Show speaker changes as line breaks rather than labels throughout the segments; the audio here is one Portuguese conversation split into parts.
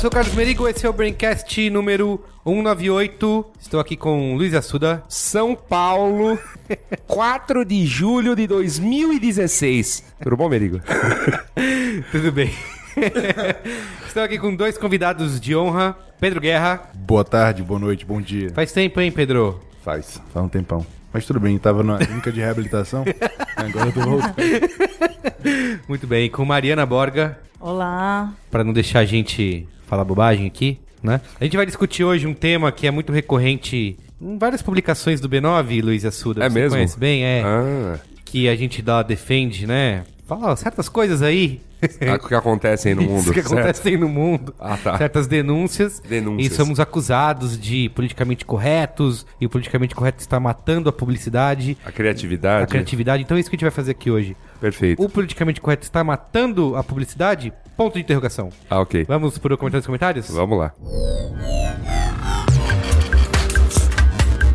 sou o Carlos Merigo, esse é o Braincast número 198. Estou aqui com Luiz Assuda.
São Paulo, 4 de julho de 2016. Tudo bom, Merigo?
Tudo bem? Estou aqui com dois convidados de honra. Pedro Guerra.
Boa tarde, boa noite, bom dia.
Faz tempo, hein, Pedro?
Faz, faz um tempão. Mas tudo bem, tava na clínica de reabilitação. Agora eu tô voltando.
Muito bem, com Mariana Borga,
Olá.
para não deixar a gente falar bobagem aqui, né? A gente vai discutir hoje um tema que é muito recorrente em várias publicações do B9, Luiz Assuda.
É
Você
mesmo?
conhece bem, é.
Ah,
Que a gente dá, defende, né? Fala certas coisas aí.
Ah, o que acontece aí no mundo?
Isso que
certo?
acontece no mundo.
Ah, tá.
Certas denúncias.
Denúncias.
E somos acusados de politicamente corretos. E o politicamente correto está matando a publicidade,
A criatividade.
a criatividade. Então é isso que a gente vai fazer aqui hoje.
Perfeito.
O politicamente correto está matando a publicidade? Ponto de interrogação.
Ah, ok.
Vamos para o comentário dos comentários?
Vamos lá.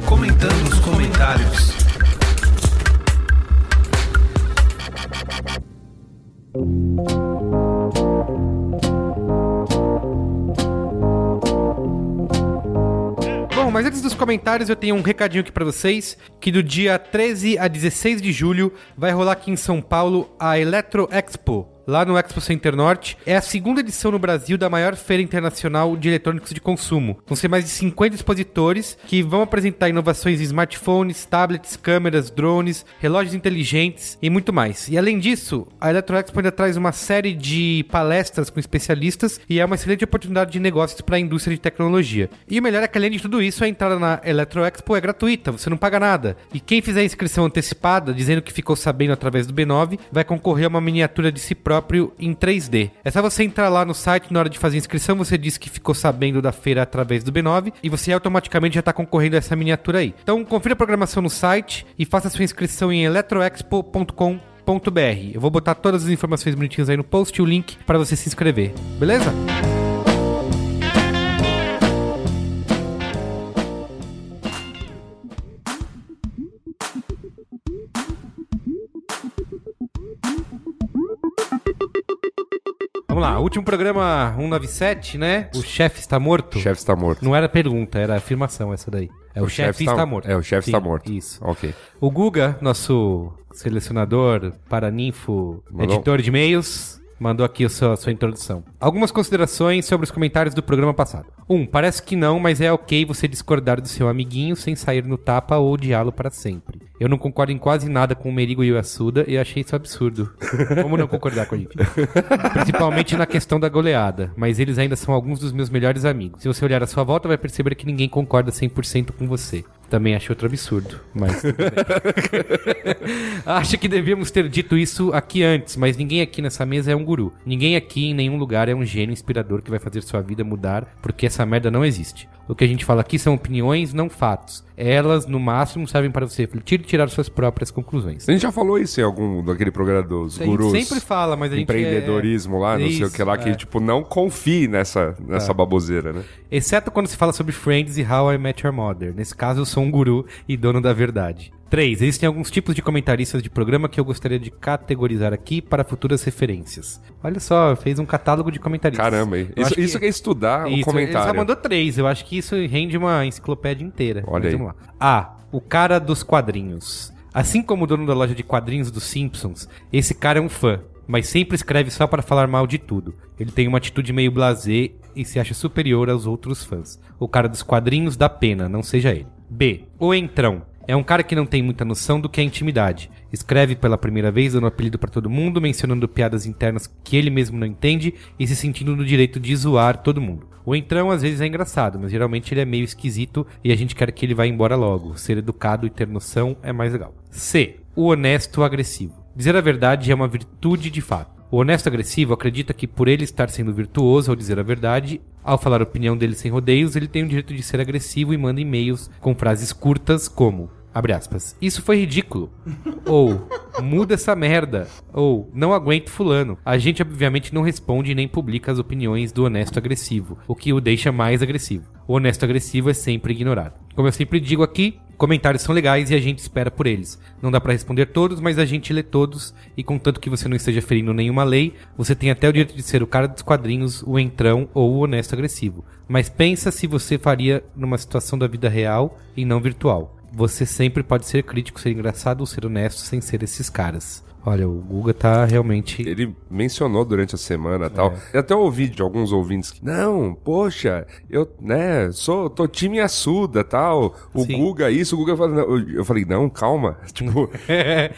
Comentando os comentários.
Bom, mas antes dos comentários, eu tenho um recadinho aqui pra vocês, que do dia 13 a 16 de julho vai rolar aqui em São Paulo a Electro Expo, lá no Expo Center Norte. É a segunda edição no Brasil da maior feira internacional de eletrônicos de consumo. Vão ser mais de 50 expositores que vão apresentar inovações em smartphones, tablets, câmeras, drones, relógios inteligentes e muito mais. E além disso, a Electro Expo ainda traz uma série de palestras com especialistas e é uma excelente oportunidade de negócios para a indústria de tecnologia. E o melhor é que além de tudo isso, a entrada na Electro Expo é gratuita, você não paga nada. E quem fizer a inscrição antecipada, dizendo que ficou sabendo através do B9, vai concorrer a uma miniatura de si próprio em 3D. É só você entrar lá no site, na hora de fazer a inscrição, você diz que ficou sabendo da feira através do B9 e você automaticamente já está concorrendo a essa miniatura aí. Então confira a programação no site e faça sua inscrição em eletroexpo.com Eu vou botar todas as informações bonitinhas aí no post e o link para você se inscrever. Beleza? Vamos lá, último programa 197, né? O chefe está morto.
O chefe está morto.
Não era pergunta, era afirmação essa daí. É o, chefe está, morto.
É, o chefe
Sim,
está morto.
Isso.
Ok.
O Guga, nosso selecionador, paraninfo,
Mandou.
editor de e-mails, mandou aqui a sua, a sua introdução. Algumas considerações sobre os comentários do programa passado. Um, parece que não, mas é ok você discordar do seu amiguinho sem sair no tapa ou odiá-lo para sempre. Eu não concordo em quase nada com o Merigo e o Assuda e achei isso absurdo. Como não concordar com a gente? Principalmente na questão da goleada, mas eles ainda são alguns dos meus melhores amigos. Se você olhar à sua volta, vai perceber que ninguém concorda 100% com você. Também achei outro absurdo, mas. Acho que devíamos ter dito isso aqui antes, mas ninguém aqui nessa mesa é um guru. Ninguém aqui em nenhum lugar é um gênio inspirador que vai fazer sua vida mudar, porque essa merda não existe. O que a gente fala aqui são opiniões, não fatos. Elas, no máximo, servem para você refletir e tirar suas próprias conclusões.
A gente já falou isso em algum daquele programa dos
A gente
gurus.
sempre fala, mas a gente
Empreendedorismo lá, não sei o
Isso,
que lá, que
é.
tipo, não confie nessa, nessa baboseira, né?
Exceto quando se fala sobre Friends e How I Met Your Mother. Nesse caso, eu sou um guru e dono da verdade. 3. Existem alguns tipos de comentaristas de programa que eu gostaria de categorizar aqui para futuras referências. Olha só, fez um catálogo de comentaristas.
Caramba?
Eu
Isso, isso que é estudar o
Isso, Ele
comentário.
só mandou três. Eu acho que isso rende uma enciclopédia inteira.
Olha
Mas
aí.
Vamos lá. A. O cara dos quadrinhos. Assim como o dono da loja de quadrinhos dos Simpsons, esse cara é um fã, mas sempre escreve só para falar mal de tudo. Ele tem uma atitude meio blasé e se acha superior aos outros fãs. O cara dos quadrinhos dá pena, não seja ele. B. O entrão. É um cara que não tem muita noção do que é intimidade. Escreve pela primeira vez dando apelido pra todo mundo, mencionando piadas internas que ele mesmo não entende e se sentindo no direito de zoar todo mundo. O entrão às vezes é engraçado, mas geralmente ele é meio esquisito e a gente quer que ele vá embora logo. Ser educado e ter noção é mais legal. C. O honesto agressivo. Dizer a verdade é uma virtude de fato. O honesto agressivo acredita que por ele estar sendo virtuoso ao dizer a verdade, ao falar a opinião dele sem rodeios, ele tem o direito de ser agressivo e manda e-mails com frases curtas como Abre aspas. Isso foi ridículo. Ou, muda essa merda. Ou, não aguento fulano. A gente obviamente não responde nem publica as opiniões do honesto agressivo, o que o deixa mais agressivo. O honesto agressivo é sempre ignorado. Como eu sempre digo aqui, comentários são legais e a gente espera por eles. Não dá pra responder todos, mas a gente lê todos e contanto que você não esteja ferindo nenhuma lei, você tem até o direito de ser o cara dos quadrinhos, o entrão ou o honesto agressivo. Mas pensa se você faria numa situação da vida real e não virtual. Você sempre pode ser crítico, ser engraçado ou ser honesto sem ser esses caras. Olha, o Guga tá realmente.
Ele mencionou durante a semana e tal. Eu até ouvi de alguns ouvintes que, não, poxa, eu, né, sou, tô time assuda tal. O
Sim.
Guga, isso, o Guga não. Eu falei, não, calma. Tipo,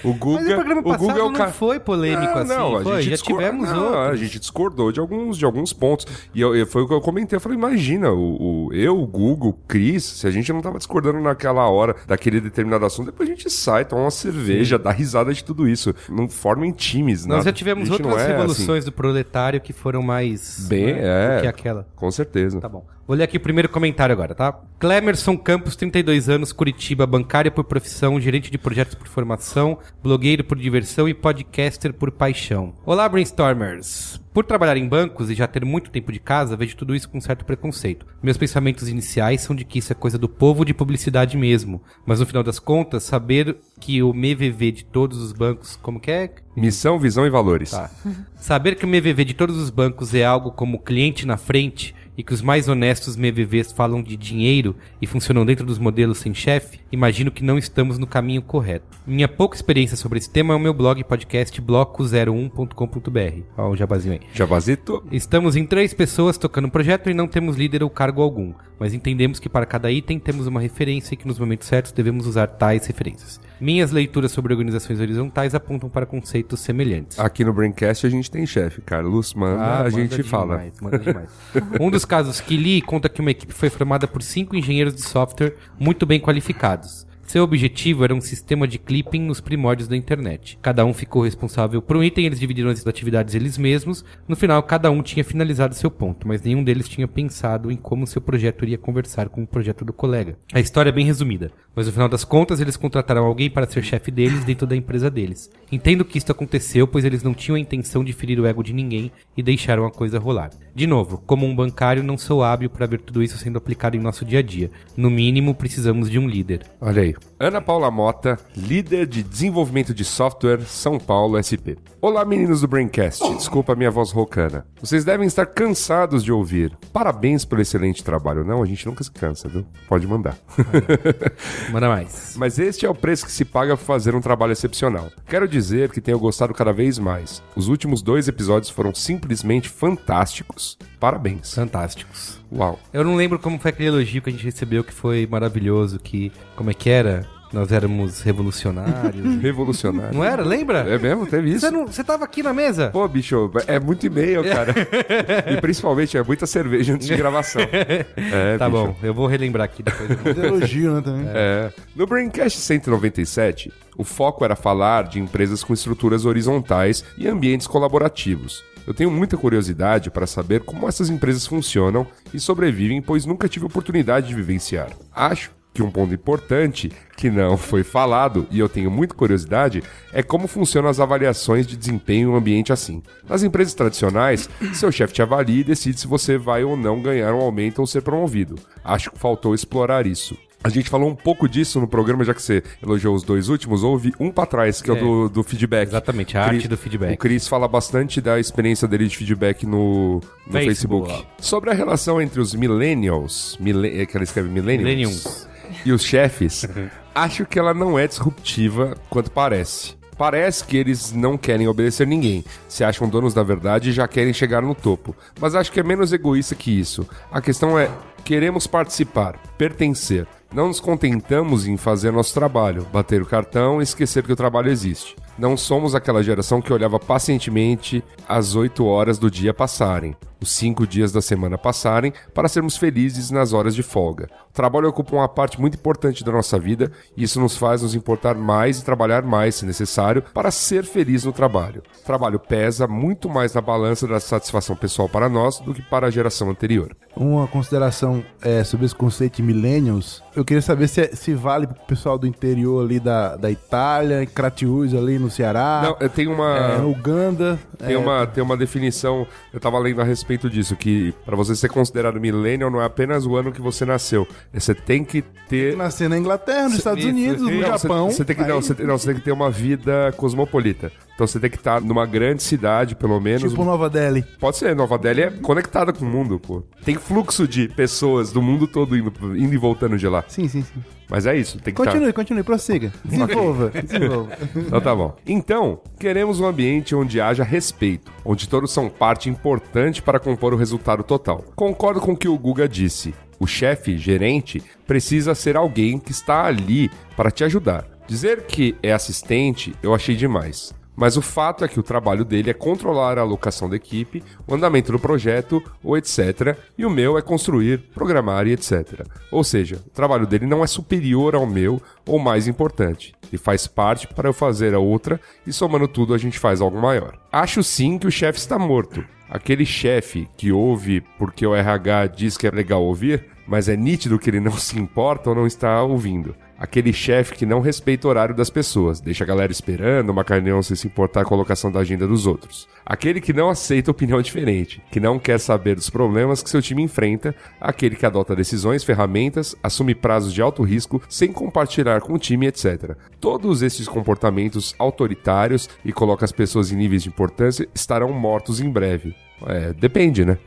o Guga.
Mas o programa
o Guga é o
não foi polêmico
Não,
assim.
não, a
foi?
gente
Já
discor-
tivemos
não,
outros.
A gente discordou de alguns, de alguns pontos. E eu, eu- foi o que eu comentei. Eu falei, imagina, o, o- eu, o Google, o Cris, se a gente não tava discordando naquela hora daquele determinado assunto, depois a gente sai, toma uma cerveja, dá risada de tudo isso. Não formem times,
Nós
nada.
já tivemos outras
é assim.
revoluções do proletário que foram mais.
Bem,
né,
é.
do que aquela.
Com certeza.
Tá bom. Vou ler aqui o primeiro comentário agora, tá? Clemerson Campos, 32 anos, Curitiba, bancária por profissão, gerente de projetos por formação, blogueiro por diversão e podcaster por paixão. Olá, brainstormers! Por trabalhar em bancos e já ter muito tempo de casa, vejo tudo isso com certo preconceito. Meus pensamentos iniciais são de que isso é coisa do povo de publicidade mesmo, mas no final das contas, saber que o MVV de todos os bancos, como que é?
Missão, visão e valores.
Tá. Saber que o MVV de todos os bancos é algo como cliente na frente e que os mais honestos MVVs falam de dinheiro e funcionam dentro dos modelos sem chefe, imagino que não estamos no caminho correto. Minha pouca experiência sobre esse tema é o meu blog podcast bloco01.com.br. Ó, o jabazinho aí.
Jabazito.
Estamos em três pessoas tocando um projeto e não temos líder ou cargo algum, mas entendemos que para cada item temos uma referência e que nos momentos certos devemos usar tais referências. Minhas leituras sobre organizações horizontais apontam para conceitos semelhantes.
Aqui no Braincast a gente tem chefe, Carlos. Manda,
Ah,
a
manda
gente
demais,
fala.
manda demais. um dos casos que li conta que uma equipe foi formada por cinco engenheiros de software muito bem qualificados. Seu objetivo era um sistema de clipping nos primórdios da internet. Cada um ficou responsável por um item, eles dividiram as atividades eles mesmos. No final, cada um tinha finalizado seu ponto, mas nenhum deles tinha pensado em como seu projeto iria conversar com o projeto do colega. A história é bem resumida, mas no final das contas, eles contrataram alguém para ser chefe deles dentro da empresa deles. Entendo que isto aconteceu, pois eles não tinham a intenção de ferir o ego de ninguém e deixaram a coisa rolar. De novo, como um bancário, não sou hábil para ver tudo isso sendo aplicado em nosso dia a dia. No mínimo, precisamos de um líder.
Olha aí. Ana Paula Mota, líder de desenvolvimento de software, São Paulo SP. Olá, meninos do Braincast. Desculpa a minha voz roucana. Vocês devem estar cansados de ouvir. Parabéns pelo excelente trabalho. Não, a gente nunca se cansa, viu? Pode mandar.
Manda mais.
Mas este é o preço que se paga por fazer um trabalho excepcional. Quero dizer que tenho gostado cada vez mais. Os últimos dois episódios foram simplesmente fantásticos. Parabéns.
Fantásticos.
Uau.
Eu não lembro como foi aquele elogio que a gente recebeu que foi maravilhoso, que... Como é que era? Nós éramos revolucionários.
Revolucionário.
não era? Lembra?
É mesmo? Teve isso?
Você, não, você tava aqui na mesa?
Pô, bicho, é muito e-mail, cara. e principalmente é muita cerveja antes de gravação. É,
tá
bicho.
bom, eu vou relembrar aqui depois.
Muito elogio, né, também.
É. No Braincast 197, o foco era falar de empresas com estruturas horizontais e ambientes colaborativos. Eu tenho muita curiosidade para saber como essas empresas funcionam e sobrevivem, pois nunca tive oportunidade de vivenciar. Acho que um ponto importante que não foi falado e eu tenho muita curiosidade é como funcionam as avaliações de desempenho em um ambiente assim. Nas empresas tradicionais, seu chefe te avalia e decide se você vai ou não ganhar um aumento ou ser promovido. Acho que faltou explorar isso. A gente falou um pouco disso no programa, já que você elogiou os dois últimos. Houve um pra trás, que é, o
É.
do, do feedback.
Exatamente, a arte do feedback.
O Cris fala bastante da experiência dele de feedback no, no
Facebook.
Facebook. Sobre a relação entre os millennials, mille, é que ela escreve millennials,
Millennials.
E os chefes, acho que ela não é disruptiva quanto parece. Parece que eles não querem obedecer ninguém, se acham donos da verdade e já querem chegar no topo. Mas acho que é menos egoísta que isso. A questão é: queremos participar, pertencer. Não nos contentamos em fazer nosso trabalho, bater o cartão e esquecer que o trabalho existe. Não somos aquela geração que olhava pacientemente as 8 horas do dia passarem. Os cinco dias da semana passarem para sermos felizes nas horas de folga. O trabalho ocupa uma parte muito importante da nossa vida e isso nos faz nos importar mais e trabalhar mais, se necessário, para ser feliz no trabalho. O trabalho pesa muito mais na balança da satisfação pessoal para nós do que para a geração anterior.
Uma consideração é, sobre esse conceito de millennials. Eu queria saber se, se vale pro pessoal do interior ali da, da Itália, em ali no Ceará,
Não, tenho uma.
é, Uganda.
Tem,
é,
uma, tem uma definição, eu tava lendo a respeito disso, que para você ser considerado millennial não é apenas o ano que você nasceu. Você tem que ter.
Nascer na Inglaterra, nos Estados Unidos, no Japão.
Você, tem que, não, você tem que ter uma vida cosmopolita. Então você tem que estar numa grande cidade, pelo menos.
Tipo Nova Delhi.
Pode ser, Nova Delhi é conectada com o mundo, pô. Tem fluxo de pessoas do mundo todo indo, indo e voltando de lá.
Sim, sim, sim.
Mas é isso, tem que estar.
Continue, continue, prossiga. Desenvolva, desenvolva.
Então tá bom. Então, queremos um ambiente onde haja respeito, onde todos são parte importante para compor o resultado total. Concordo com o que o Guga disse. O chefe, gerente, precisa ser alguém que está ali para te ajudar. Dizer que é assistente, eu achei demais. Mas o fato é que o trabalho dele é controlar a alocação da equipe, o andamento do projeto, ou etc. E o meu é construir, programar e etc. Ou seja, o trabalho dele não é superior ao meu ou mais importante. Ele faz parte para eu fazer a outra e somando tudo a gente faz algo maior. Acho sim que o chefe está morto. Aquele chefe que ouve porque o RH diz que é legal ouvir, mas é nítido que ele não se importa ou não está ouvindo. Aquele chefe que não respeita o horário das pessoas, deixa a galera esperando, macaneão sem se importar com a colocação da agenda dos outros. Aquele que não aceita opinião diferente, que não quer saber dos problemas que seu time enfrenta, aquele que adota decisões, ferramentas, assume prazos de alto risco sem compartilhar com o time, etc. Todos esses comportamentos autoritários e coloca as pessoas em níveis de importância estarão mortos em breve. É, depende, né?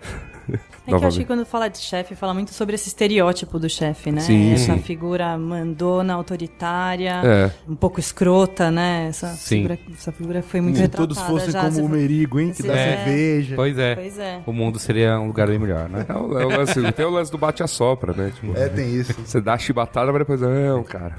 É que eu acho que quando fala de chefe, fala muito sobre esse estereótipo do chefe, né?
Sim,
Essa
sim.
figura mandona, autoritária,
É.
um pouco escrota, né? Essa,
Sim.
figura, essa figura foi muito
Se
retratada
todos fossem
já.
como o Merigo, hein? Que dá
É.
cerveja.
Pois é.
Pois é.
O mundo seria um lugar bem melhor, né?
É o, é o lance, tem o lance do bate-a-sopra, né? Tipo,
É, tem isso.
Você dá a chibatada, mas depois, não, cara.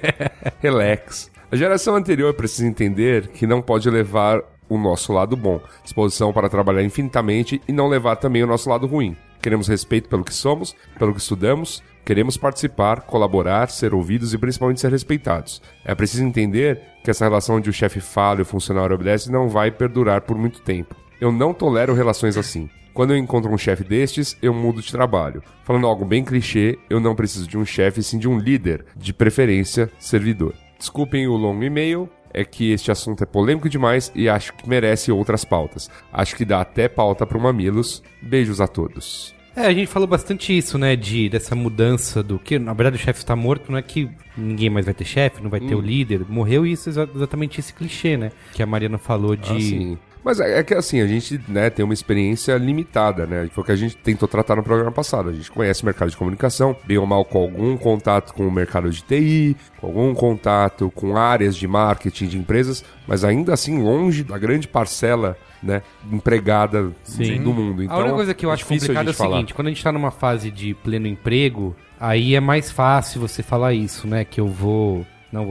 Relax. A geração anterior precisa entender que não pode levar o nosso lado bom, disposição para trabalhar infinitamente e não levar também o nosso lado ruim. Queremos respeito pelo que somos, pelo que estudamos, queremos participar, colaborar, ser ouvidos e principalmente ser respeitados. É preciso entender que essa relação onde o chefe fala e o funcionário obedece não vai perdurar por muito tempo. Eu não tolero relações assim. Quando eu encontro um chefe destes, eu mudo de trabalho. Falando algo bem clichê, eu não preciso de um chefe, sim de um líder, de preferência, servidor. Desculpem o longo e-mail, é que este assunto é polêmico demais e acho que merece outras pautas. Acho que dá até pauta para o Mamilos. Beijos a todos.
É, a gente falou bastante isso, né? De, dessa mudança do que, na verdade, o chefe está morto, não é que ninguém mais vai ter chefe, não vai ter o líder. Morreu isso, exa- exatamente esse clichê, né? Que a Mariana falou de.
Assim, Mas é é que assim, a gente né, tem uma experiência limitada, né? Foi o que a gente tentou tratar no programa passado. A gente conhece o mercado de comunicação, bem ou mal com algum contato com o mercado de TI, com algum contato com áreas de marketing de empresas, mas ainda assim longe da grande parcela né, empregada
Sim.
do mundo. Então,
a única coisa que eu acho
difícil a
complicado é o
falar.
seguinte, quando a gente tá numa fase de pleno emprego, aí é mais fácil você falar isso, né? Que eu vou.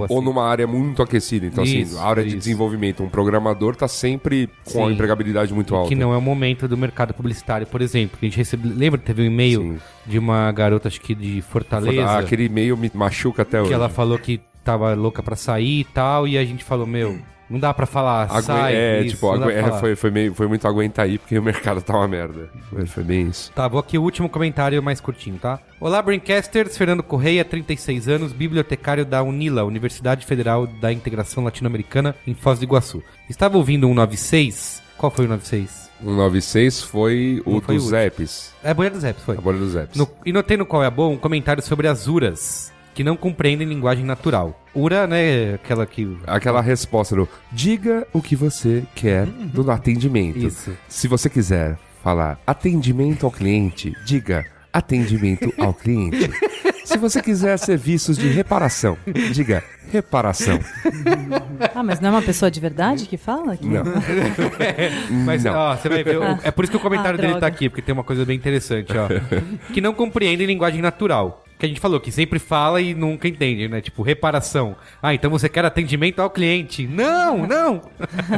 Ou numa área muito aquecida. Então,
Isso,
assim, a área de
isso.
desenvolvimento, um programador tá sempre com a
Sim.
empregabilidade muito alta.
Que não é o momento do mercado publicitário, por exemplo. Que a gente recebe. Lembra que teve um e-mail de uma garota, acho que de Fortaleza,
Ah, aquele e-mail me machuca até hoje.
que ela falou que tava louca pra sair e tal, e a gente falou, meu, não dá pra falar,
Agu-
sai.
é,
isso,
tipo, agu- é, foi, foi, meio, foi muito aguentar aí, porque o mercado tá uma merda. Foi, foi bem isso.
Tá, vou aqui o último comentário mais curtinho, tá? Olá, Braincasters. Fernando Correia, 36 anos, bibliotecário da UNILA, Universidade Federal da Integração Latino-Americana, em Foz do Iguaçu. Estava ouvindo um 96? Qual foi o 96?
196 foi o
foi
dos. Zeps.
É a Bolha dos Apps, foi.
A bolha dos Zeps.
No- e notei no Qual é a Boa um comentário sobre as URAs, que não compreendem linguagem natural. URA, né, aquela que...
Aquela resposta do diga o que você quer do atendimento.
Isso.
Se você quiser falar atendimento ao cliente, diga atendimento ao cliente. Se você quiser serviços de reparação, diga reparação.
Ah, mas não é uma pessoa de verdade que fala? Que-
Não.
Mas,
Não.
ó, você vai ver. É por isso que o comentário
Ah,
dele tá aqui, porque tem uma coisa bem interessante, ó. que não compreendem linguagem natural. Que a gente falou, que sempre fala e nunca entende, né? Tipo, reparação. Ah, então você quer atendimento ao cliente. Não, não!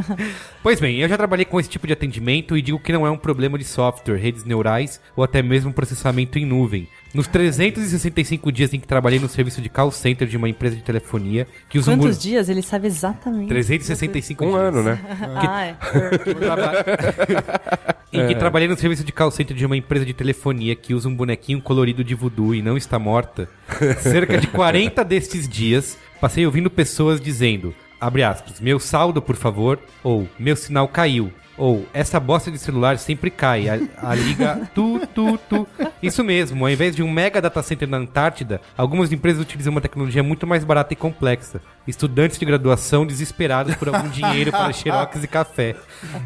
pois bem, eu já trabalhei com esse tipo de atendimento e digo que não é um problema de software, redes neurais ou até mesmo processamento em nuvem. Nos 365 dias em que trabalhei no serviço de call center de uma empresa de telefonia, que um
Quantos dias? Ele sabe exatamente.
365
Um
dias.
ano, né?
Ah, é.
Em que trabalhei no serviço de call center de uma empresa de telefonia que usa um bonequinho colorido de voodoo e não está morta. Cerca de 40 destes dias, passei ouvindo pessoas dizendo, abre aspas, meu saldo, por favor, ou meu sinal caiu. Ou, essa bosta de celular sempre cai, a, a liga tu, tu, tu. Isso mesmo, ao invés de um mega data center na Antártida, algumas empresas utilizam uma tecnologia muito mais barata e complexa. Estudantes de graduação desesperados por algum dinheiro para xerox e café.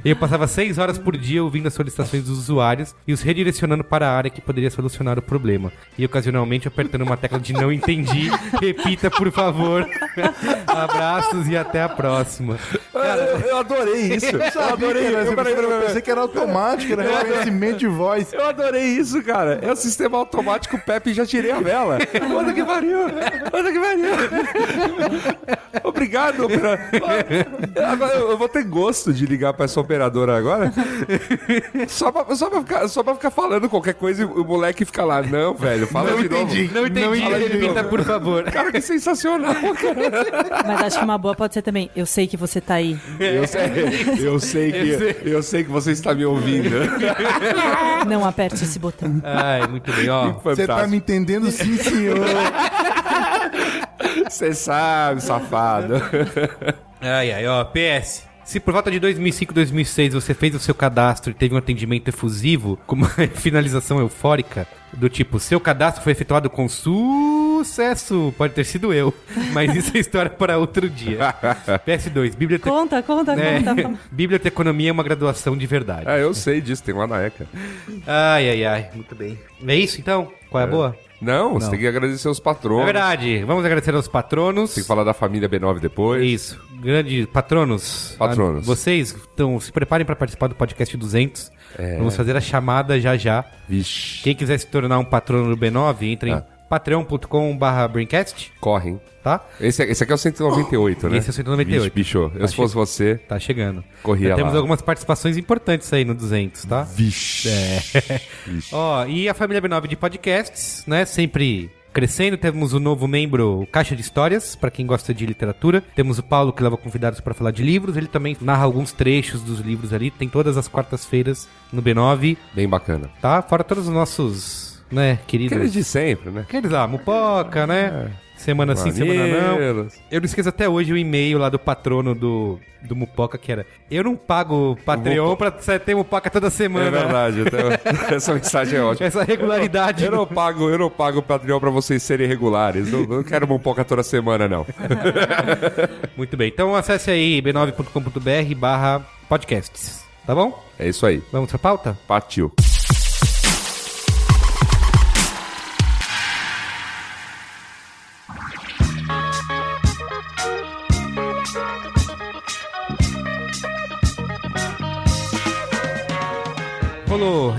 Eu passava seis horas por dia ouvindo as solicitações dos usuários e os redirecionando para a área que poderia solucionar o problema. E ocasionalmente apertando uma tecla de não entendi. Repita, por favor. Abraços e até a próxima.
eu, eu adorei isso. Eu adorei.
Eu,
Eu, peraí, peraí,
pensei que era automático, era reconhecimento de voz.
Eu adorei isso, cara. É o sistema automático Pepe já tirei a vela. Puta que pariu. Puta que pariu. Obrigado, operador. Agora eu eu vou ter gosto de ligar pra essa operadora agora. Só pra, só pra, ficar, só pra ficar falando qualquer coisa e o moleque fica lá. Não, velho, fala
Não
de
entendi.
novo.
Não entendi.
Não entendi.
Repita, por favor.
Cara, que sensacional, cara.
Mas acho que uma boa pode ser também. Eu sei que você tá aí.
Eu sei, eu sei que, eu sei que você está me ouvindo.
Não aperte esse botão.
Ai, muito bem, ó.
Você tá me entendendo, sim, senhor.
Você sabe, safado.
Ai, ai, ó, PS. Se por volta de 2005, 2006 você fez o seu cadastro e teve um atendimento efusivo, com uma finalização eufórica, do tipo, seu cadastro foi efetuado com sucesso, pode ter sido eu, mas isso é história para outro dia. PS2, biblioteca...
Conta, conta,
É,
conta.
biblioteconomia é uma graduação de verdade.
Ah, eu sei disso, tem lá na ECA.
Ai, ai, ai, muito bem. É isso então? Qual é a boa?
Não, você tem que agradecer os
É
patronos.
verdade, vamos agradecer aos patronos.
Tem que falar da família B9 depois.
Isso. Grande patronos.
Patronos.
Ah, Vocês, então, se preparem para participar do podcast 200. Vamos fazer a chamada já já.
Vixe.
Quem quiser se tornar um patrono do B9, entre em
Ah.
patreon.com.br Braincast,
Corre, hein?
Tá?
Esse, esse aqui é o 198, né?
Esse é o 198.
Vixe, bicho, eu se fosse você...
Tá chegando.
Corria
temos
lá.
algumas participações importantes aí no 200, tá?
Vixe.
Ó, e a família B9 de podcasts, né? Sempre crescendo. Temos o novo membro, Caixa de Histórias, pra quem gosta de literatura. Temos o Paulo, que leva convidados pra falar de livros. Ele também narra alguns trechos dos livros ali. Tem todas as quartas-feiras no B9,
Bem bacana.
tá? Fora todos os nossos, né, queridos...
Aqueles de sempre, né?
Aqueles lá, Mupoca, né? Semana sim, semana não. Eu não esqueço até hoje o e-mail lá do patrono do, do Mupoca, que era Eu não pago Patreon pra ter Mupoca toda
É
semana.
verdade, até- essa mensagem é ótima.
Essa regularidade.
Eu não pago, eu não pago o Patreon pra vocês serem regulares. Não, não quero uma poca toda semana, não.
Muito bem, então acesse aí b9.com.br barra podcasts, tá bom?
É isso aí.
Vamos pra pauta?
Partiu.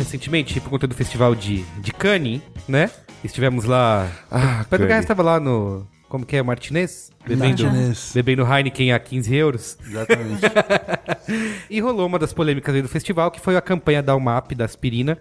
Recentemente, por conta do festival de, de Cannes, né? Estivemos lá...
Ah,
Pedro
Cannes.
Estava lá no... Como que é? Martinez? Bebendo,
Martinez.
bebendo Heineken a 15 euros.
Exatamente.
E rolou uma das polêmicas aí do festival, que foi a campanha da UMAP, da aspirina,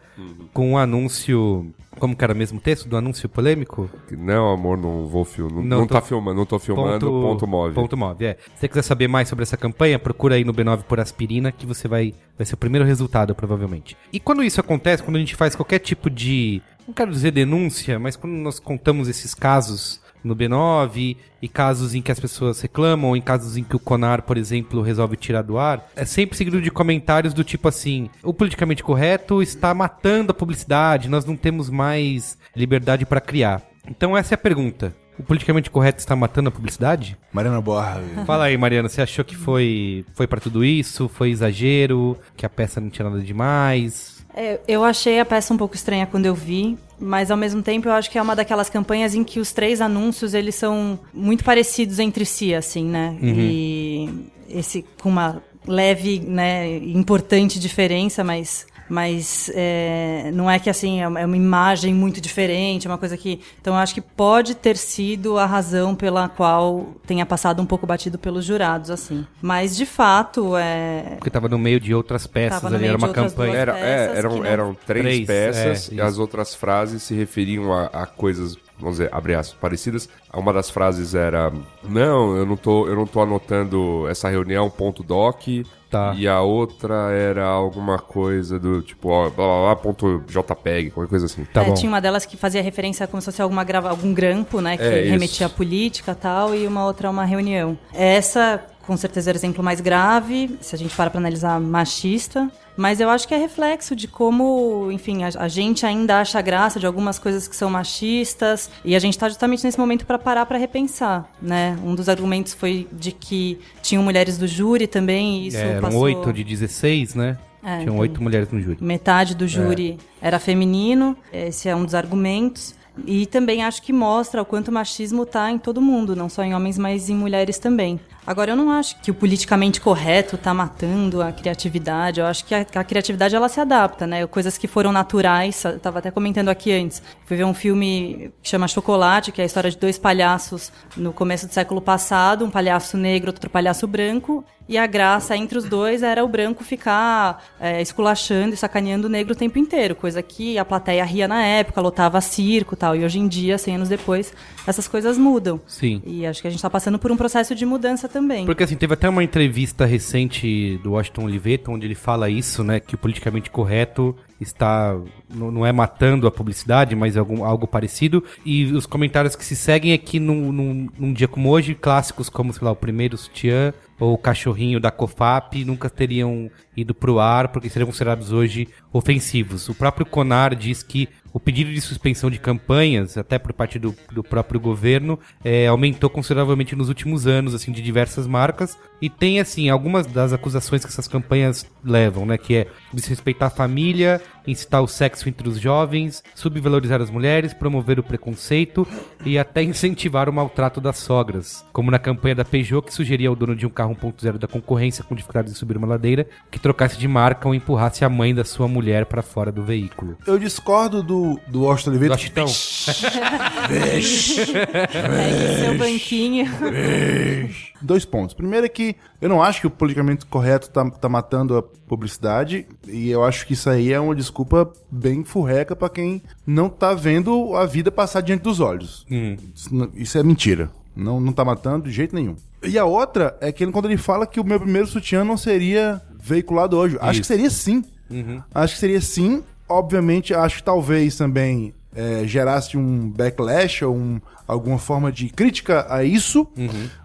com um anúncio... Como que era o mesmo texto do anúncio polêmico?
Não, amor, não vou filmar. Não,
Não
não
tô-
tá filmando, não tô filmando. Ponto, móvel.
Ponto móvel, é. Se você quiser saber mais sobre essa campanha, procura aí no B9 por aspirina, que você vai, vai ser o primeiro resultado, provavelmente. E quando isso acontece, quando a gente faz qualquer tipo de. Não quero dizer denúncia, mas quando nós contamos esses casos no B9 e casos em que as pessoas reclamam, ou em casos em que o Conar, por exemplo, resolve tirar do ar, é sempre seguido de comentários do tipo assim: o politicamente correto está matando a publicidade, nós não temos mais liberdade para criar. Então essa é a pergunta. O politicamente correto está matando a publicidade?
Mariana Borra.
Fala aí, Mariana, você achou que foi foi para tudo isso? Foi exagero? Que a peça não tinha nada demais?
É, eu achei a peça um pouco estranha quando eu vi, mas ao mesmo tempo eu acho que é uma daquelas campanhas em que os três anúncios eles são muito parecidos entre si, assim, né? E esse com uma leve, né, importante diferença, mas Mas é, não é que assim é uma é uma imagem muito diferente, é uma coisa que. Então eu acho que pode ter sido a razão pela qual tenha passado um pouco batido pelos jurados, assim. Mas de fato é.
Porque tava no meio de outras peças ali, era uma campanha.
Era, é, eram,
não-
eram três,
Três,
peças
é,
e as outras frases se referiam a, a coisas, vamos dizer, abre aspas, parecidas. Uma das frases era: Não, eu não tô, eu não tô anotando essa reunião, ponto doc.
Tá.
E a outra era alguma coisa do tipo, ó, blá, blá, blá, ponto JPEG, qualquer coisa assim.
Tá
É,
bom.
Tinha uma delas que fazia referência como se fosse alguma grava, algum grampo, né? Que
É, isso.
remetia à política e tal, e uma outra a uma reunião. Essa, com certeza, é o exemplo mais grave, se a gente para pra analisar machista. Mas eu acho que é reflexo de como, enfim, a, a gente ainda acha graça de algumas coisas que são machistas. E a gente tá justamente nesse momento para parar para repensar, né? Um dos argumentos foi de que tinham mulheres do júri também, e isso
É, eram
passou...
oito de 16, né?
É,
Tinham
então-
oito mulheres no júri.
Metade do júri era feminino, esse é um dos argumentos. E também acho que mostra o quanto o machismo está em todo mundo, não só em homens, mas em mulheres também. Agora, eu não acho que o politicamente correto está matando a criatividade. Eu acho que a, a criatividade ela se adapta, né? Coisas que foram naturais. Eu estava até comentando aqui antes. Fui ver um filme que chama Chocolate, que é a história de dois palhaços no começo do século passado, um palhaço negro, outro palhaço branco. E a graça entre os dois era o branco ficar é, esculachando e sacaneando o negro o tempo inteiro, coisa que a plateia ria na época, lotava circo e tal. E hoje em dia, 100 anos depois, essas coisas mudam.
Sim.
E acho que a gente está passando por um processo de mudança também.
Porque assim, teve até uma entrevista recente do Washington Oliveto, onde ele fala isso, né? Que o politicamente correto está. Não não é matando a publicidade, mas algum, algo parecido. E os comentários que se seguem é que num, num, num dia como hoje, clássicos como, sei lá, o primeiro sutiã ou o cachorrinho da COFAP nunca teriam ido pro ar porque seriam considerados hoje ofensivos. O próprio Conar diz que o pedido de suspensão de campanhas, até por parte do, do próprio governo, é, aumentou consideravelmente nos últimos anos, assim, de diversas marcas. E tem, assim, algumas das acusações que essas campanhas levam, né? Que é desrespeitar a família, incitar o sexo entre os jovens, subvalorizar as mulheres, promover o preconceito e até incentivar o maltrato das sogras. Como na campanha da Peugeot, que sugeria ao dono de um carro 1.0 da concorrência com dificuldade de subir uma ladeira, que trocasse de marca ou empurrasse a mãe da sua mulher para fora do veículo.
Eu discordo do, do Washington Oliveto.
Gostão?
Pegue seu banquinho.
Dois pontos. Primeiro é que eu não acho que o politicamente correto tá, tá matando a publicidade. E eu acho que isso aí é uma desculpa bem furreca pra quem não tá vendo a vida passar diante dos olhos. Isso, não- isso é mentira. Não, não tá matando de jeito nenhum. E a outra é que ele- quando ele fala que o meu primeiro sutiã não seria veiculado hoje. Acho que seria sim. Acho que seria sim. Obviamente, acho que talvez também é, gerasse um backlash ou um- alguma forma de crítica a isso.